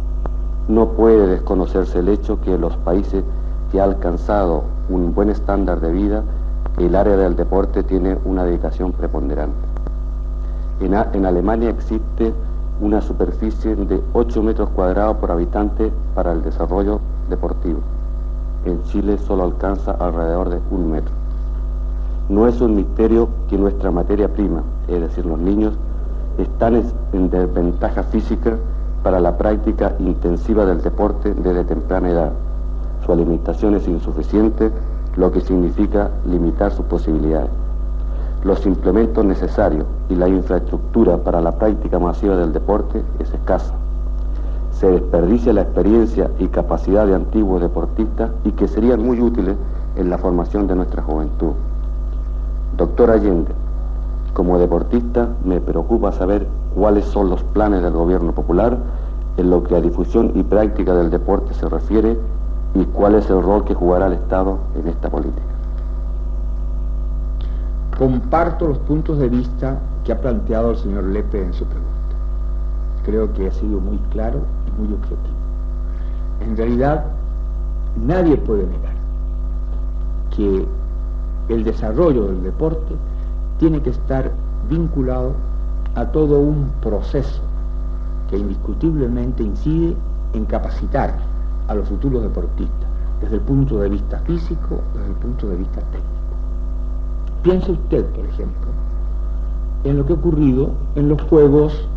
No puede desconocerse el hecho que los países que ha alcanzado un buen estándar de vida, el área del deporte tiene una dedicación preponderante. En, Alemania existe una superficie de 8 metros cuadrados por habitante para el desarrollo deportivo. En Chile solo alcanza alrededor de un metro. No es un misterio que nuestra materia prima, es decir, los niños, están en desventaja física para la práctica intensiva del deporte desde temprana edad. Su alimentación es insuficiente, lo que significa limitar sus posibilidades. Los implementos necesarios y la infraestructura para la práctica masiva del deporte es escasa. Se desperdicia la experiencia y capacidad de antiguos deportistas y que serían muy útiles en la formación de nuestra juventud. Doctor Allende, Como deportista me preocupa saber cuáles son los planes del gobierno popular en lo que a difusión y práctica del deporte se refiere y cuál es el rol que jugará el Estado en esta política. Comparto los puntos de vista que ha planteado el señor Lepe en su pregunta. Creo que ha sido muy claro y muy objetivo. En realidad, nadie puede negar que el desarrollo del deporte tiene que estar vinculado a todo un proceso que indiscutiblemente incide en capacitar a los futuros deportistas desde el punto de vista físico, desde el punto de vista técnico. Piense usted, por ejemplo, en lo que ha ocurrido en los Juegos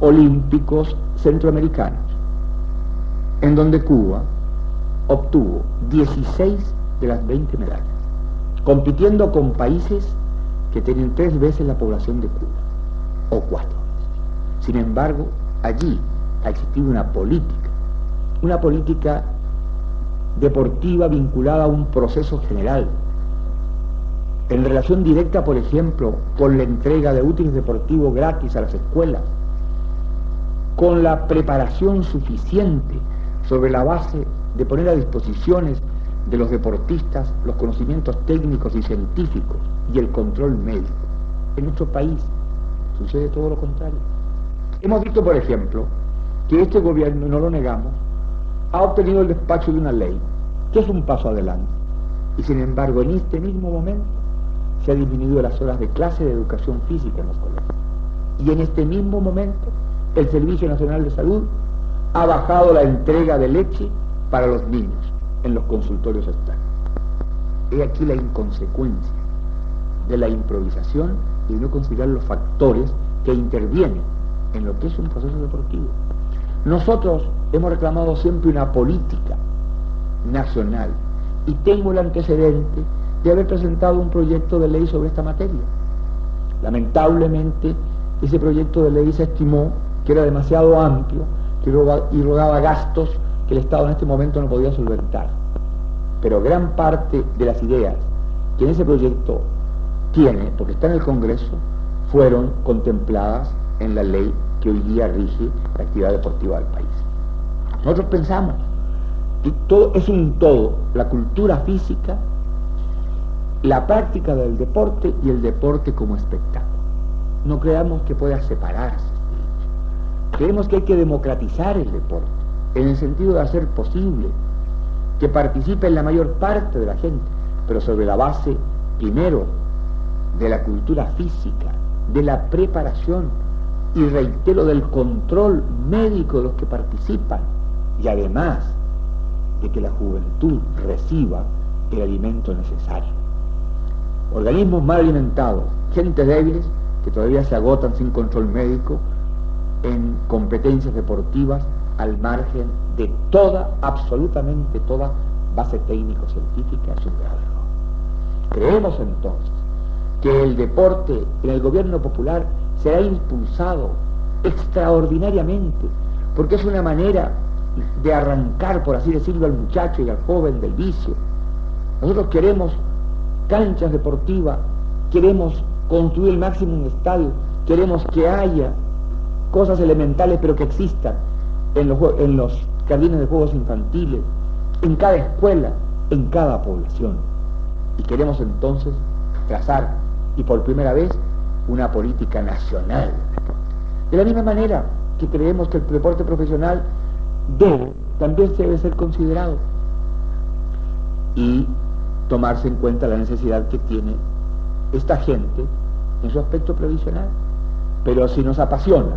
Olímpicos Centroamericanos, en donde Cuba obtuvo 16 de las 20 medallas, compitiendo con países que tienen tres veces la población de Cuba, o cuatro. Sin embargo, allí ha existido una política, una política deportiva vinculada a un proceso general en relación directa, por ejemplo, con la entrega de útiles deportivos gratis a las escuelas, con la preparación suficiente sobre la base de poner a disposiciones de los deportistas los conocimientos técnicos y científicos y el control médico. En nuestro país sucede todo lo contrario. Hemos visto, por ejemplo, que este gobierno, no lo negamos, ha obtenido el despacho de una ley, que es un paso adelante. Y sin embargo, en este mismo momento, se ha disminuido las horas de clase de educación física en los colegios. Y en este mismo momento, el Servicio Nacional de Salud ha bajado la entrega de leche para los niños en los consultorios externos. He aquí la inconsecuencia de la improvisación y de no considerar los factores que intervienen en lo que es un proceso deportivo. Nosotros hemos reclamado siempre una política nacional y tengo el antecedente de haber presentado un proyecto de ley sobre esta materia. Lamentablemente, ese proyecto de ley se estimó que era demasiado amplio y rogaba gastos que el Estado en este momento no podía solventar. Pero gran parte de las ideas que en ese proyecto tiene, porque está en el Congreso, fueron contempladas en la ley que hoy día rige la actividad deportiva del país. Nosotros pensamos todo es un todo, la cultura física la práctica del deporte y el deporte como espectáculo. No creamos que pueda separarse. Creemos que hay que democratizar el deporte, en el sentido de hacer posible que participe en la mayor parte de la gente, pero sobre la base, primero, de la cultura física, de la preparación y reitero del control médico de los que participan y además de que la juventud reciba el alimento necesario. Organismos mal alimentados, gente débiles que todavía se agotan sin control médico en competencias deportivas al margen de toda, absolutamente toda base técnico-científica es un Creemos entonces que el deporte en el gobierno popular será impulsado extraordinariamente, porque es una manera de arrancar, por así decirlo, al muchacho y al joven del vicio. Nosotros queremos canchas deportivas, queremos construir el máximo un estadio, queremos que haya cosas elementales pero que existan en los, en los jardines de juegos infantiles, en cada escuela, en cada población. Y queremos entonces trazar, y por primera vez, una política nacional. De la misma manera que creemos que el deporte profesional debe, también debe ser considerado. Y tomarse en cuenta la necesidad que tiene esta gente en su aspecto previsional. Pero si nos apasiona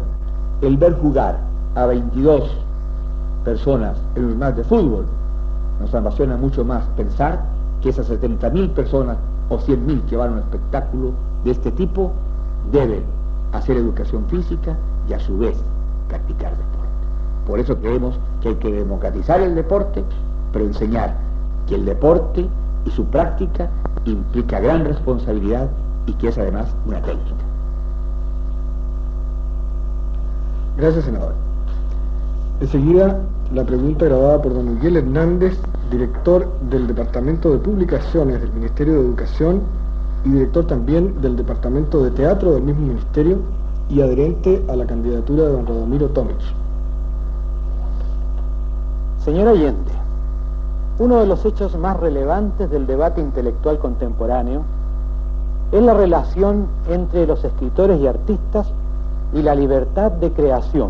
el ver jugar a 22 personas en un match de fútbol, nos apasiona mucho más pensar que esas 70.000 personas o 100.000 que van a un espectáculo de este tipo deben hacer educación física y a su vez practicar deporte. Por eso creemos que hay que democratizar el deporte, pero enseñar que el deporte y su práctica implica gran responsabilidad y que es además una técnica. Gracias, senador. Enseguida, la pregunta grabada por don Miguel Hernández, director del Departamento de Publicaciones del Ministerio de Educación, y director también del Departamento de Teatro del mismo ministerio y adherente a la candidatura de don Radomiro Tomic. Señor Allende, uno de los hechos más relevantes del debate intelectual contemporáneo es la relación entre los escritores y artistas y la libertad de creación.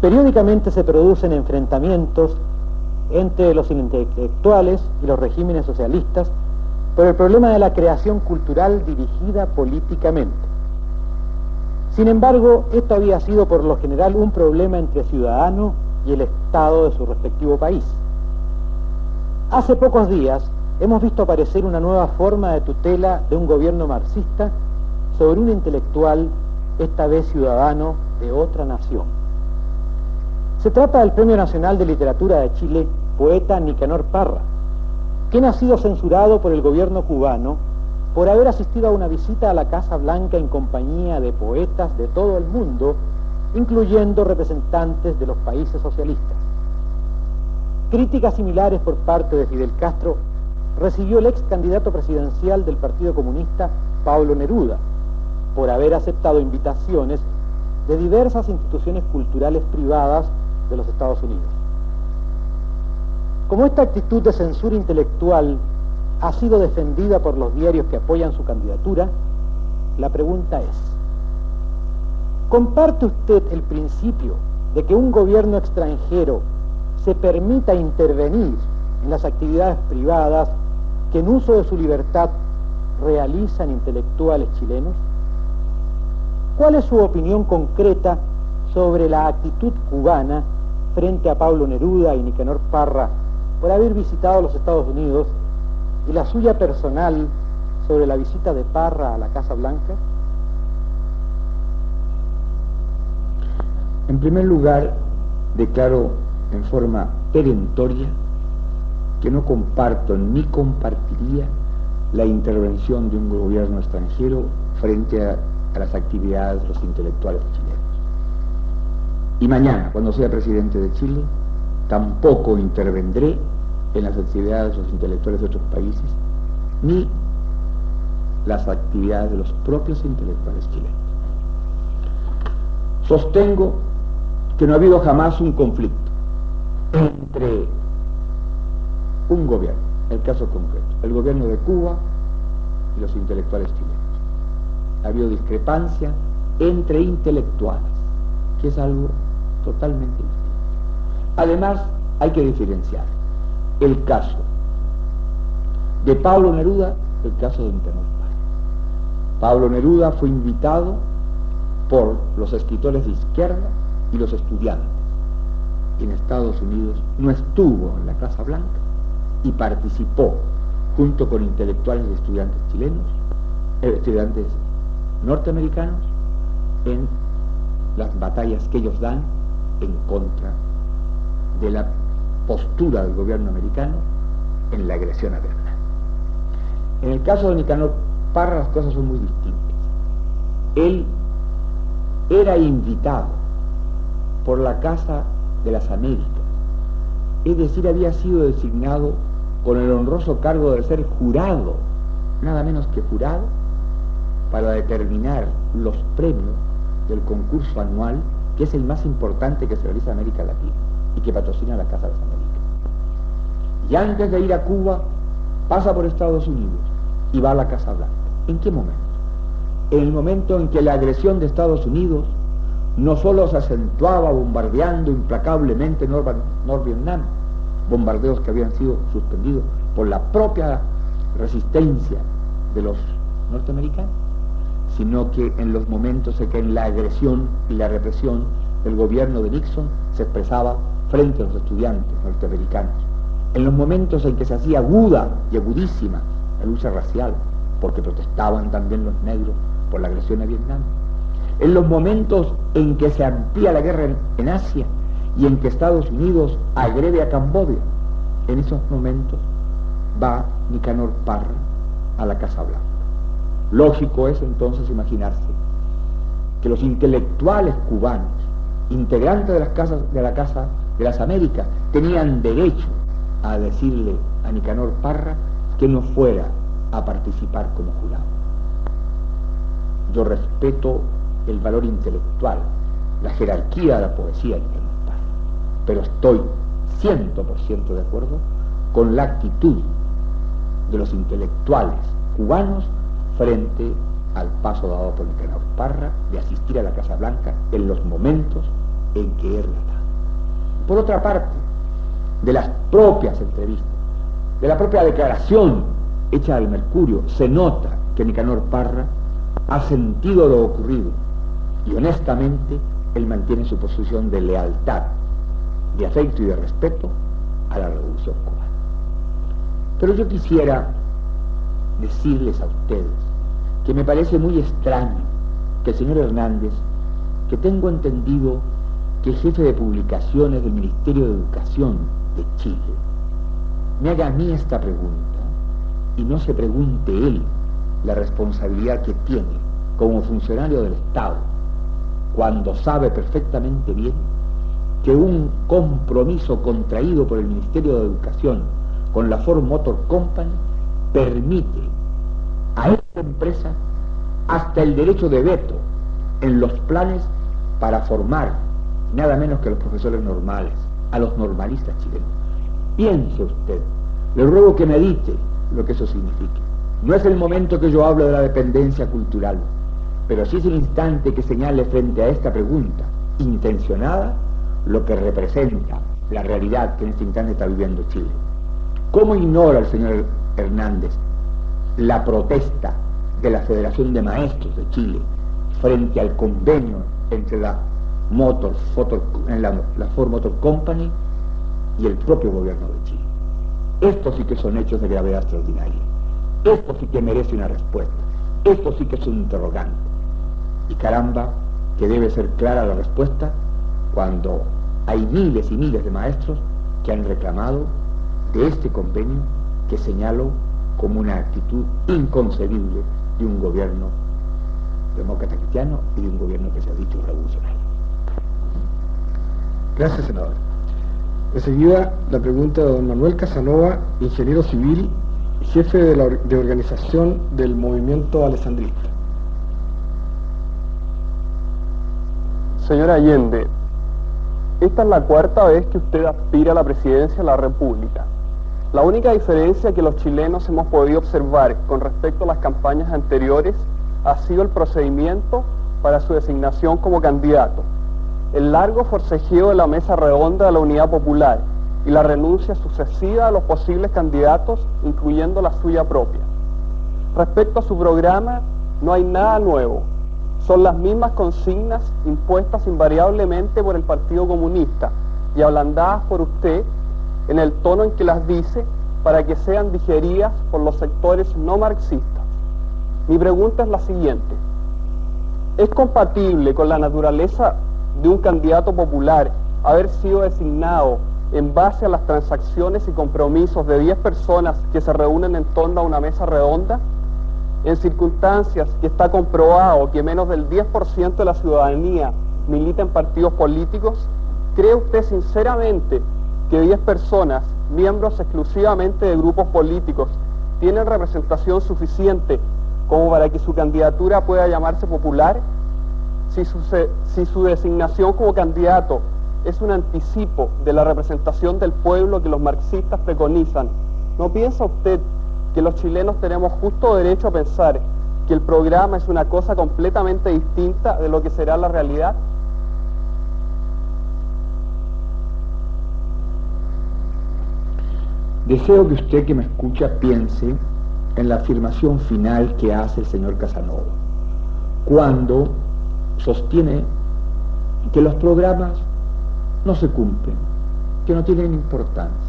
Periódicamente se producen enfrentamientos entre los intelectuales y los regímenes socialistas por el problema de la creación cultural dirigida políticamente. Sin embargo, esto había sido por lo general un problema entre ciudadano y el Estado de su respectivo país. Hace pocos días hemos visto aparecer una nueva forma de tutela de un gobierno marxista sobre un intelectual, esta vez ciudadano de otra nación. Se trata del Premio Nacional de Literatura de Chile, poeta Nicanor Parra, quien ha sido censurado por el gobierno cubano por haber asistido a una visita a la Casa Blanca en compañía de poetas de todo el mundo, incluyendo representantes de los países socialistas. Críticas similares por parte de Fidel Castro recibió el ex candidato presidencial del Partido Comunista, Pablo Neruda, por haber aceptado invitaciones de diversas instituciones culturales privadas de los Estados Unidos. Como esta actitud de censura intelectual ha sido defendida por los diarios que apoyan su candidatura, la pregunta es, ¿comparte usted el principio de que un gobierno extranjero se permita intervenir en las actividades privadas que en uso de su libertad realizan intelectuales chilenos? ¿Cuál es su opinión concreta sobre la actitud cubana frente a Pablo Neruda y Nicanor Parra por haber visitado los Estados Unidos y la suya personal sobre la visita de Parra a la Casa Blanca? En primer lugar, declaro en forma perentoria que no comparto ni compartiría la intervención de un gobierno extranjero frente a, a, las actividades de los intelectuales chilenos. Y mañana, cuando sea presidente de Chile, tampoco intervendré en las actividades de los intelectuales de otros países, ni las actividades de los propios intelectuales chilenos. Sostengo que no ha habido jamás un conflicto entre un gobierno, el caso concreto, el gobierno de Cuba y los intelectuales chilenos. Ha habido discrepancia entre intelectuales, que es algo totalmente distinto. Además, hay que diferenciar el caso de Pablo Neruda del caso de Nicanor Pablo Neruda fue invitado por los escritores de izquierda y los estudiantes. En Estados Unidos no estuvo en la Casa Blanca y participó junto con intelectuales y estudiantes chilenos, eh, estudiantes norteamericanos, en las batallas que ellos dan en contra de la postura del gobierno americano en la agresión a Vietnam. En el caso de Nicanor Parra las cosas son muy distintas. Él era invitado por la Casa de las Américas, es decir, había sido designado con el honroso cargo de ser jurado, nada menos que jurado, para determinar los premios del concurso anual, que es el más importante que se realiza en América Latina y que patrocina la Casa de las Américas. Y antes de ir a Cuba, pasa por Estados Unidos y va a la Casa Blanca. ¿En qué momento? En el momento en que la agresión de Estados Unidos no solo se acentuaba bombardeando implacablemente Nor-Vietnam, bombardeos que habían sido suspendidos por la propia resistencia de los norteamericanos, sino que en los momentos en que la agresión y la represión del gobierno de Nixon se expresaba frente a los estudiantes norteamericanos, en los momentos en que se hacía aguda y agudísima la lucha racial, porque protestaban también los negros por la agresión a Vietnam, en los momentos en que se amplía la guerra en, Asia y en que Estados Unidos agrede a Camboya, en esos momentos va Nicanor Parra a la Casa Blanca. Lógico es entonces imaginarse que los intelectuales cubanos, integrantes de las casas de la Casa de las Américas, tenían derecho a decirle a Nicanor Parra que no fuera a participar como jurado. Yo respeto el valor intelectual, la jerarquía de la poesía de pero estoy 100% de acuerdo con la actitud de los intelectuales cubanos frente al paso dado por Nicanor Parra de asistir a la Casa Blanca en los momentos en que él estaba. Por otra parte, de las propias entrevistas, de la propia declaración hecha al Mercurio, se nota que Nicanor Parra ha sentido lo ocurrido y honestamente él mantiene su posición de lealtad, de afecto y de respeto a la revolución cubana. Pero yo quisiera decirles a ustedes que me parece muy extraño que el señor Hernández, que tengo entendido que es jefe de publicaciones del Ministerio de Educación de Chile, me haga a mí esta pregunta y no se pregunte él la responsabilidad que tiene como funcionario del Estado cuando sabe perfectamente bien que un compromiso contraído por el Ministerio de Educación con la Ford Motor Company permite a esta empresa hasta el derecho de veto en los planes para formar nada menos que los profesores normales, a los normalistas chilenos. Piense usted, le ruego que medite lo que eso significa. No es el momento que yo hablo de la dependencia cultural, pero sí es el instante que señale frente a esta pregunta intencionada lo que representa la realidad que en este instante está viviendo Chile. ¿Cómo ignora el señor Hernández la protesta de la Federación de Maestros de Chile frente al convenio entre la la, la Ford Motor Company y el propio gobierno de Chile? Estos sí que son hechos de gravedad extraordinaria. Esto sí que merece una respuesta. Esto sí que es un interrogante. Y caramba, que debe ser clara la respuesta cuando hay miles y miles de maestros que han reclamado de este convenio que señalo como una actitud inconcebible de un gobierno demócrata cristiano y de un gobierno que se ha dicho revolucionario. Gracias, senador. Enseguida la pregunta de don Manuel Casanova, ingeniero civil, jefe de, de organización del movimiento alessandrista. Señora Allende, esta es la cuarta vez que usted aspira a la presidencia de la República. La única diferencia que los chilenos hemos podido observar con respecto a las campañas anteriores ha sido el procedimiento para su designación como candidato, el largo forcejeo de la mesa redonda de la Unidad Popular y la renuncia sucesiva a los posibles candidatos, incluyendo la suya propia. Respecto a su programa, no hay nada nuevo, son las mismas consignas impuestas invariablemente por el Partido Comunista y ablandadas por usted en el tono en que las dice para que sean digeridas por los sectores no marxistas. Mi pregunta es la siguiente. ¿Es compatible con la naturaleza de un candidato popular haber sido designado en base a las transacciones y compromisos de 10 personas que se reúnen en torno a una mesa redonda? En circunstancias que está comprobado que menos del 10% de la ciudadanía milita en partidos políticos, ¿cree usted sinceramente que 10 personas, miembros exclusivamente de grupos políticos, tienen representación suficiente como para que su candidatura pueda llamarse popular? Si su, si su designación como candidato es un anticipo de la representación del pueblo que los marxistas preconizan, ¿no piensa usted que los chilenos tenemos justo derecho a pensar que el programa es una cosa completamente distinta de lo que será la realidad? Deseo que usted que me escucha piense en la afirmación final que hace el señor Casanova, cuando sostiene que los programas no se cumplen, que no tienen importancia.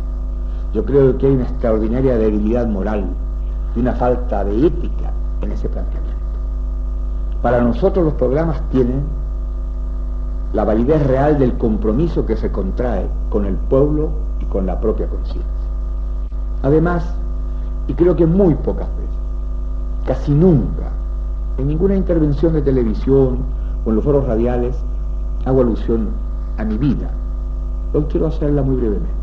Yo creo que hay una extraordinaria debilidad moral y una falta de ética en ese planteamiento. Para nosotros los programas tienen la validez real del compromiso que se contrae con el pueblo y con la propia conciencia. Además, y creo que muy pocas veces, casi nunca, en ninguna intervención de televisión o en los foros radiales, hago alusión a mi vida. Hoy quiero hacerla muy brevemente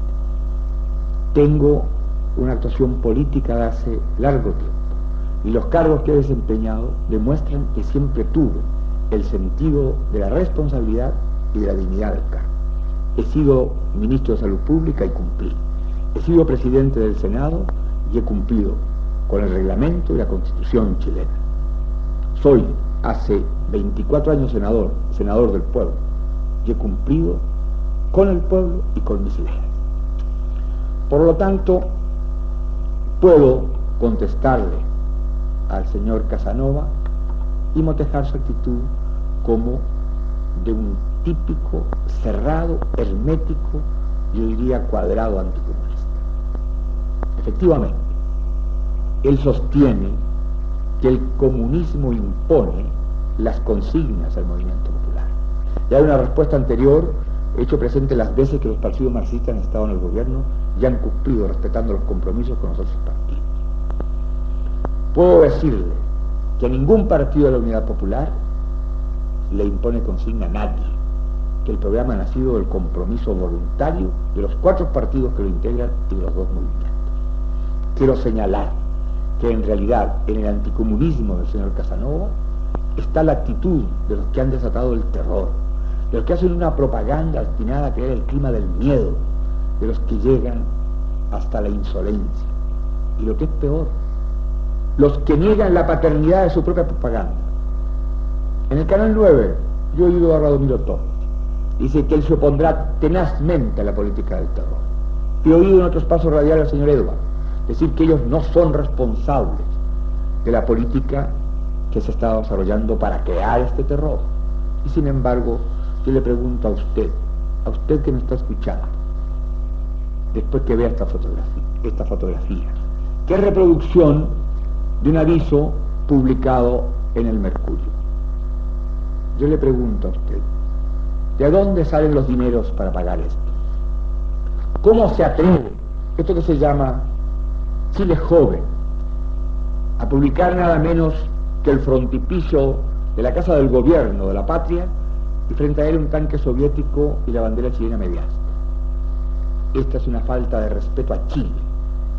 tengo una actuación política de hace largo tiempo. y los cargos que he desempeñado demuestran que siempre tuve el sentido de la responsabilidad y de la dignidad del cargo. He sido ministro de Salud Pública y cumplí. He sido presidente del Senado y he cumplido con el reglamento y la constitución chilena. Soy hace 24 años senador, senador del pueblo, y he cumplido con el pueblo y con mis ideas. Por lo tanto, puedo contestarle al señor Casanova y motejar su actitud como de un típico, cerrado, hermético, yo diría cuadrado anticomunista. Efectivamente, él sostiene que el comunismo impone las consignas al movimiento popular. Ya hay una respuesta anterior, hecho presente las veces que los partidos marxistas han estado en el gobierno y han cumplido respetando los compromisos con los otros partidos. Puedo decirle que ningún partido de la Unidad Popular le impone consigna a nadie, que el programa ha nacido del compromiso voluntario de los cuatro partidos que lo integran y de los dos movimientos. Quiero señalar que en realidad en el anticomunismo del señor Casanova está la actitud de los que han desatado el terror, de los que hacen una propaganda destinada a crear el clima del miedo, de los que llegan hasta la insolencia. Y lo que es peor, los que niegan la paternidad de su propia propaganda. En el Canal 9 yo he oído a Radomiro Torres. Dice que él se opondrá tenazmente a la política del terror. He oído en otros pasos radiales al señor Edward decir que ellos no son responsables de la política que se está desarrollando para crear este terror. Y sin embargo, yo le pregunto a usted, a usted que me está escuchando, después que vea esta fotografía, esta fotografía, ¿qué reproducción de un aviso publicado en el Mercurio? Yo le pregunto a usted, ¿de dónde salen los dineros para pagar esto? ¿Cómo se atreve esto que se llama Chile joven, a publicar nada menos que el frontipicio de la Casa del Gobierno de la Patria y frente a él un tanque soviético y la bandera chilena mediasta. Esta es una falta de respeto a Chile,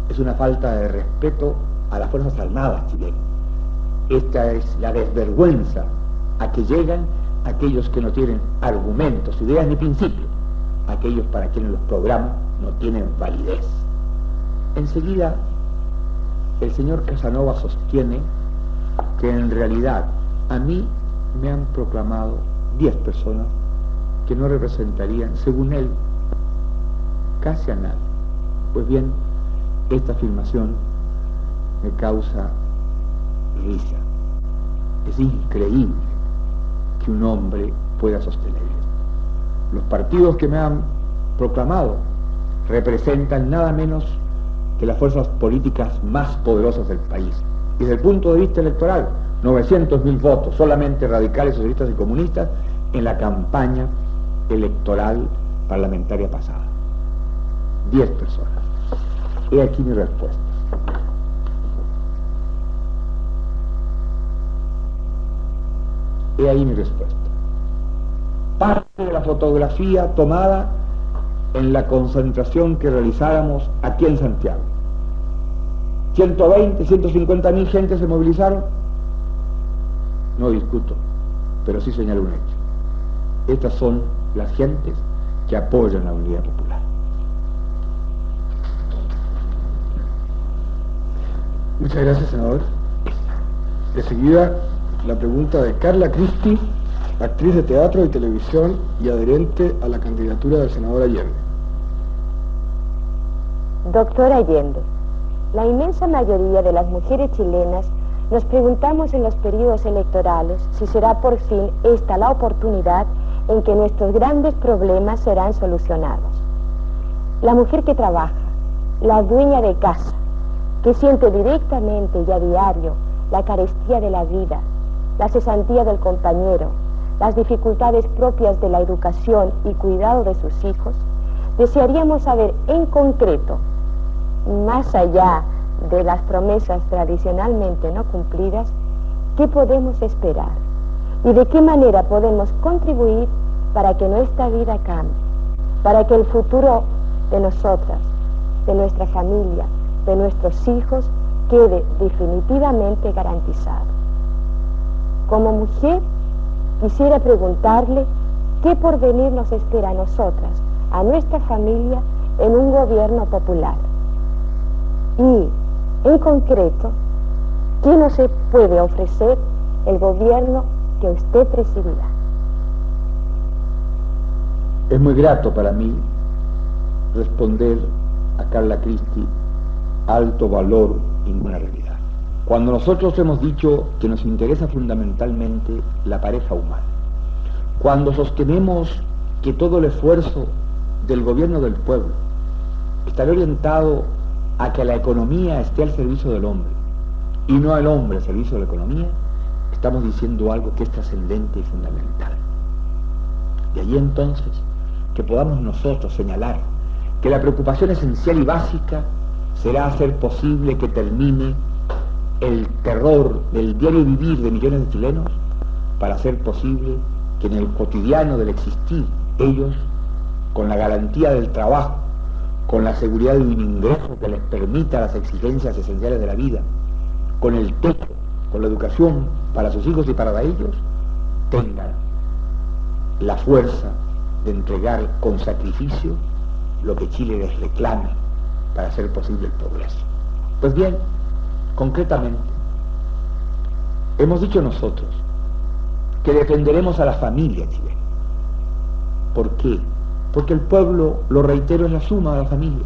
es una falta de respeto a las Fuerzas Armadas chilenas. Esta es la desvergüenza a que llegan aquellos que no tienen argumentos, ideas ni principios, aquellos para quienes los programas no tienen validez. Enseguida el señor Casanova sostiene que en realidad a mí me han proclamado 10 personas que no representarían, según él, casi a nadie. Pues bien, esta afirmación me causa risa. Es increíble que un hombre pueda sostener esto. Los partidos que me han proclamado representan nada menos de las fuerzas políticas más poderosas del país. Y desde el punto de vista electoral, 900.000 votos, solamente radicales, socialistas y comunistas, en la campaña electoral parlamentaria pasada. 10 personas. He aquí mi respuesta. He ahí mi respuesta. Parte de la fotografía tomada en la concentración que realizáramos aquí en Santiago. 120, 150 mil gente se movilizaron. No discuto, pero sí señalo un hecho. Estas son las gentes que apoyan la unidad popular. Muchas gracias, senador. De seguida, la pregunta de Carla Cristi, actriz de teatro y televisión y adherente a la candidatura del senador Allende. Doctor Allende, la inmensa mayoría de las mujeres chilenas nos preguntamos en los periodos electorales si será por fin esta la oportunidad en que nuestros grandes problemas serán solucionados. La mujer que trabaja, la dueña de casa, que siente directamente y a diario la carestía de la vida, la cesantía del compañero, las dificultades propias de la educación y cuidado de sus hijos, desearíamos saber en concreto más allá de las promesas tradicionalmente no cumplidas, ¿qué podemos esperar? ¿Y de qué manera podemos contribuir para que nuestra vida cambie? Para que el futuro de nosotras, de nuestra familia, de nuestros hijos, quede definitivamente garantizado. Como mujer, quisiera preguntarle qué porvenir nos espera a nosotras, a nuestra familia, en un gobierno popular. Y, en concreto, ¿qué nos puede ofrecer el gobierno que usted presidirá? Es muy grato para mí responder a Carla Cristi alto valor en una realidad. Cuando nosotros hemos dicho que nos interesa fundamentalmente la pareja humana, cuando sostenemos que todo el esfuerzo del gobierno del pueblo estará orientado a que la economía esté al servicio del hombre y no el hombre al servicio de la economía, estamos diciendo algo que es trascendente y fundamental. De allí entonces que podamos nosotros señalar que la preocupación esencial y básica será hacer posible que termine el terror del diario vivir de millones de chilenos para hacer posible que en el cotidiano del existir ellos, con la garantía del trabajo, con la seguridad de un ingreso que les permita las exigencias esenciales de la vida, con el techo, con la educación para sus hijos y para ellos, tengan la fuerza de entregar con sacrificio lo que Chile les reclame para hacer posible el progreso. Pues bien, concretamente, hemos dicho nosotros que defenderemos a la familia chilena. ¿Por qué? Porque el pueblo, lo reitero, es la suma de la familia.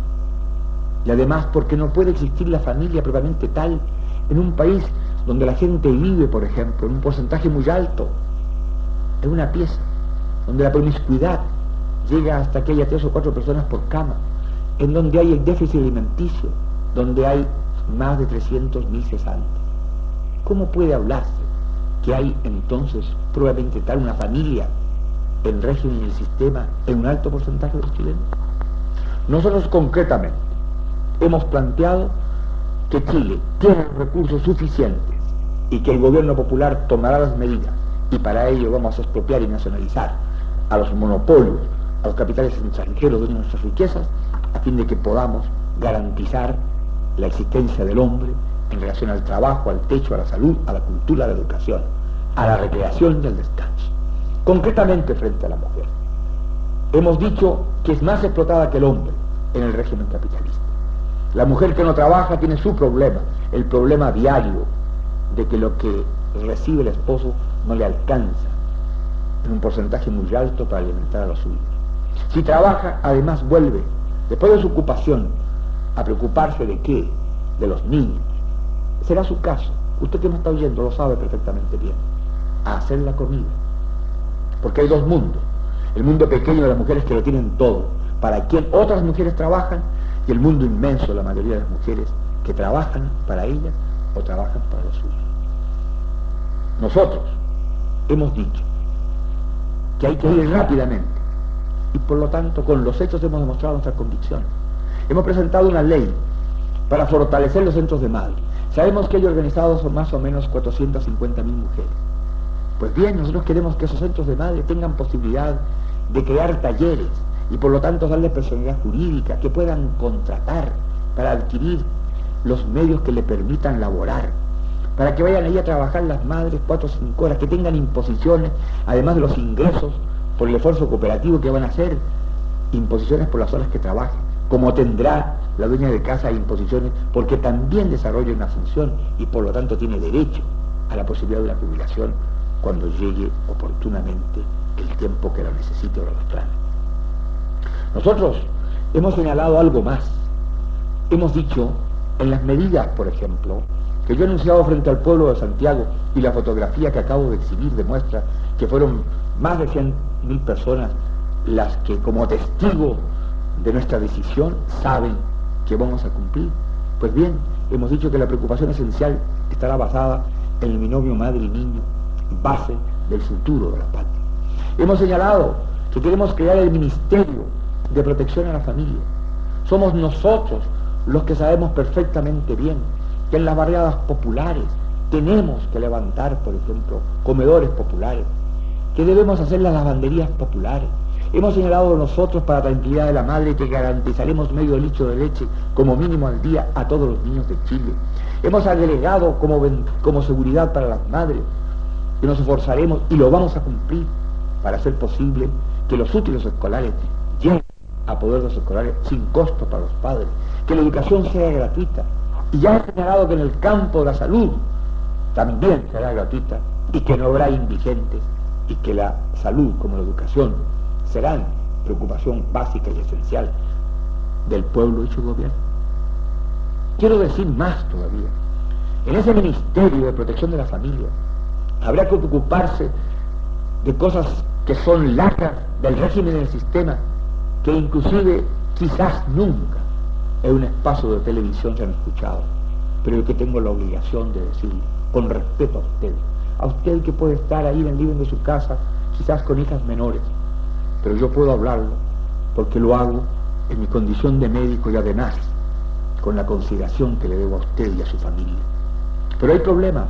Y además porque no puede existir la familia propiamente tal en un país donde la gente vive, por ejemplo, en un porcentaje muy alto, en una pieza, donde la promiscuidad llega hasta que haya tres o cuatro personas por cama, en donde hay el déficit alimenticio, donde hay más de 300.000 cesantes. ¿Cómo puede hablarse que hay entonces probablemente tal una familia en régimen y el sistema en un alto porcentaje de los chilenos? Nosotros concretamente hemos planteado que Chile tiene recursos suficientes y que el gobierno popular tomará las medidas y para ello vamos a expropiar y nacionalizar a los monopolios, a los capitales extranjeros de nuestras riquezas a fin de que podamos garantizar la existencia del hombre en relación al trabajo, al techo, a la salud, a la cultura, a la educación, a la recreación y al descanso. Concretamente frente a la mujer, hemos dicho que es más explotada que el hombre en el régimen capitalista. La mujer que no trabaja tiene su problema, el problema diario de que lo que recibe el esposo no le alcanza en un porcentaje muy alto para alimentar a los suyos. Si trabaja, además vuelve después de su ocupación, a preocuparse de qué, de los niños, será su caso, usted que me está oyendo lo sabe perfectamente bien, a hacer la comida. Porque hay dos mundos, el mundo pequeño de las mujeres que lo tienen todo, para quien otras mujeres trabajan, y el mundo inmenso de la mayoría de las mujeres que trabajan para ellas o trabajan para los suyos. Nosotros hemos dicho que hay que ir rápidamente y por lo tanto con los hechos hemos demostrado nuestra convicción. Hemos presentado una ley para fortalecer los centros de madre. Sabemos que hay organizados son más o menos 450 mil mujeres. Pues bien, nosotros queremos que esos centros de madre tengan posibilidad de crear talleres y por lo tanto darles personalidad jurídica, que puedan contratar para adquirir los medios que le permitan laborar, para que vayan ahí a trabajar las madres cuatro o cinco horas, que tengan imposiciones, además de los ingresos por el esfuerzo cooperativo que van a hacer, imposiciones por las horas que trabajen, como tendrá la dueña de casa imposiciones porque también desarrolla una función y por lo tanto tiene derecho a la posibilidad de una jubilación cuando llegue oportunamente el tiempo que la necesite o lo reclame. Nosotros hemos señalado algo más. Hemos dicho, en las medidas, por ejemplo, que yo he anunciado frente al pueblo de Santiago y la fotografía que acabo de exhibir demuestra que fueron más de 100.000 personas las que como testigo de nuestra decisión saben que vamos a cumplir. Pues bien, hemos dicho que la preocupación esencial estará basada en el binomio madre y niño, base del futuro de la patria. Hemos señalado que queremos crear el Ministerio de Protección a la Familia. Somos nosotros los que sabemos perfectamente bien que en las barriadas populares tenemos que levantar, por ejemplo, comedores populares, que debemos hacer las lavanderías populares, Hemos señalado nosotros para tranquilidad de la madre que garantizaremos medio litro de leche como mínimo al día a todos los niños de Chile. Hemos agregado como, como seguridad para las madres que nos esforzaremos y lo vamos a cumplir para hacer posible que los útiles escolares lleguen a poder los escolares sin costo para los padres, que la educación sea gratuita. Y ya he señalado que en el campo de la salud también será gratuita y que no habrá indigentes y que la salud como la educación serán preocupación básica y esencial del pueblo y su gobierno. Quiero decir más todavía. En ese Ministerio de Protección de la Familia habrá que ocuparse de cosas que son lacas del régimen del sistema, que inclusive quizás nunca en un espacio de televisión se han escuchado, pero yo que tengo la obligación de decirlo, con respeto a usted, a usted que puede estar ahí en el de su casa, quizás con hijas menores, pero yo puedo hablarlo porque lo hago en mi condición de médico y además con la consideración que le debo a usted y a su familia. Pero hay problemas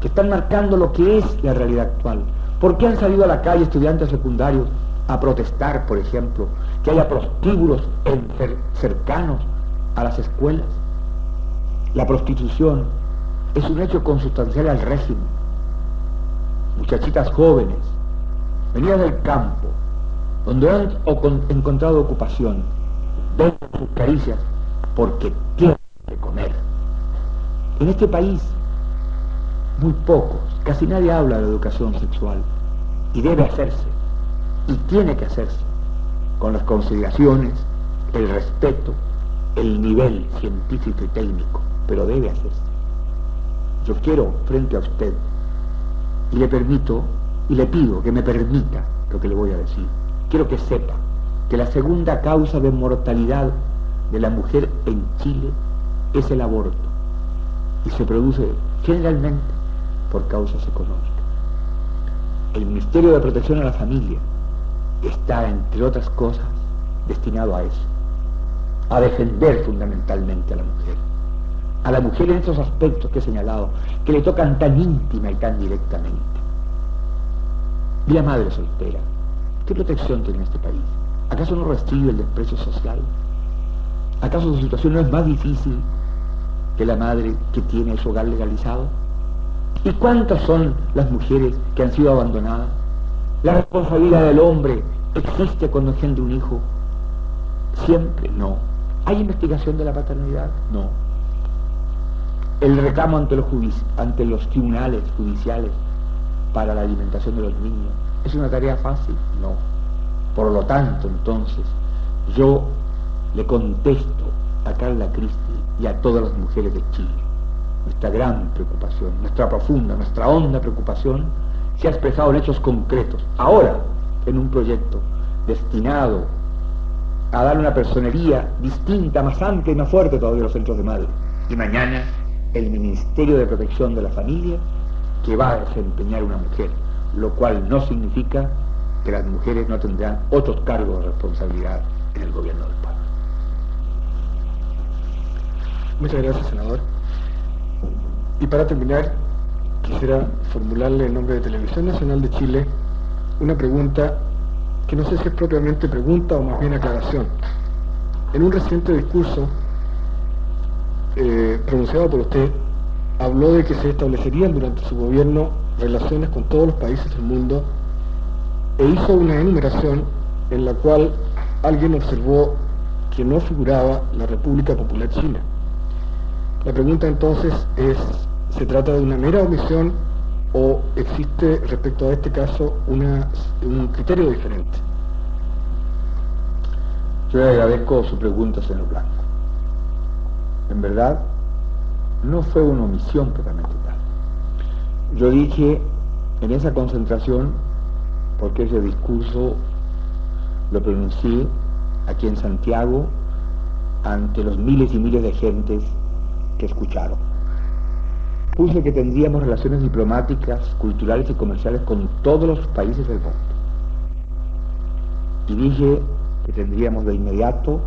que están marcando lo que es la realidad actual. ¿Por qué han salido a la calle estudiantes secundarios a protestar, por ejemplo, que haya prostíbulos cercanos a las escuelas? La prostitución es un hecho consustancial al régimen. Muchachitas jóvenes, venidas del campo, donde han encontrado ocupación, ven sus caricias porque tienen que comer. En este país, muy pocos, casi nadie habla de educación sexual y debe hacerse y tiene que hacerse con las consideraciones, el respeto, el nivel científico y técnico, pero debe hacerse. Yo quiero frente a usted y le permito y le pido que me permita lo que le voy a decir. Quiero que sepa que la segunda causa de mortalidad de la mujer en Chile es el aborto y se produce generalmente por causas económicas. El Ministerio de Protección a la Familia está, entre otras cosas, destinado a eso, a defender fundamentalmente a la mujer a la mujer en esos aspectos que he señalado, que le tocan tan íntima y tan directamente. Y la madre soltera, ¿qué protección tiene en este país? ¿Acaso no recibe el desprecio social? ¿Acaso su situación no es más difícil que la madre que tiene su hogar legalizado? ¿Y cuántas son las mujeres que han sido abandonadas? ¿La responsabilidad del hombre existe cuando engendre un hijo? Siempre no. ¿Hay investigación de la paternidad? No el reclamo ante los, tribunales judiciales para la alimentación de los niños. ¿Es una tarea fácil? No. Por lo tanto, entonces, yo le contesto a Carla Cristi y a todas las mujeres de Chile. Nuestra gran preocupación, nuestra profunda, nuestra honda preocupación se ha expresado en hechos concretos. Ahora, en un proyecto destinado a dar una personería distinta, más amplia y más fuerte todavía a los centros de madre. Y mañana el Ministerio de Protección de la Familia que va a desempeñar una mujer, lo cual no significa que las mujeres no tendrán otros cargos de responsabilidad en el gobierno del pueblo. Muchas gracias, senador. Y para terminar, quisiera formularle en nombre de Televisión Nacional de Chile una pregunta que no sé si es propiamente pregunta o más bien aclaración. En un reciente discurso eh, pronunciado por usted, habló de que se establecerían durante su gobierno relaciones con todos los países del mundo e hizo una enumeración en la cual alguien observó que no figuraba la República Popular China. La pregunta entonces es, ¿se trata de una mera omisión o existe respecto a este caso un criterio diferente? Yo le agradezco su pregunta, señor Blanco en verdad, no fue una omisión totalmente tal. Yo dije en esa concentración, porque ese discurso lo pronuncié aquí en Santiago ante los miles y miles de gentes que escucharon. Puse que tendríamos relaciones diplomáticas, culturales y comerciales con todos los países del mundo. Y dije que tendríamos de inmediato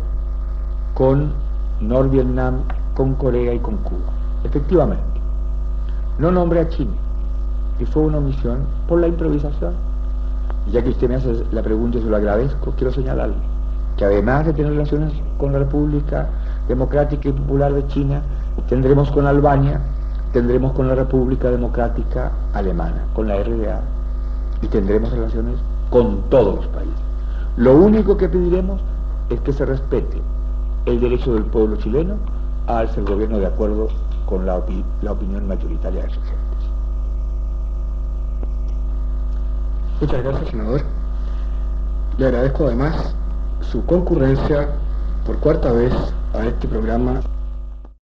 con Nor-Vietnam, con Corea y con Cuba. Efectivamente, no nombré a China, y fue una omisión por la improvisación. Ya que usted me hace la pregunta y se lo agradezco, quiero señalarle que además de tener relaciones con la República Democrática y Popular de China, tendremos con Albania, tendremos con la República Democrática Alemana, con la RDA, y tendremos relaciones con todos los países. Lo único que pediremos es que se respete el derecho del pueblo chileno a hacer gobierno de acuerdo con la, la opinión mayoritaria de sus gentes. Muchas gracias, senador. Le agradezco además su concurrencia por cuarta vez a este programa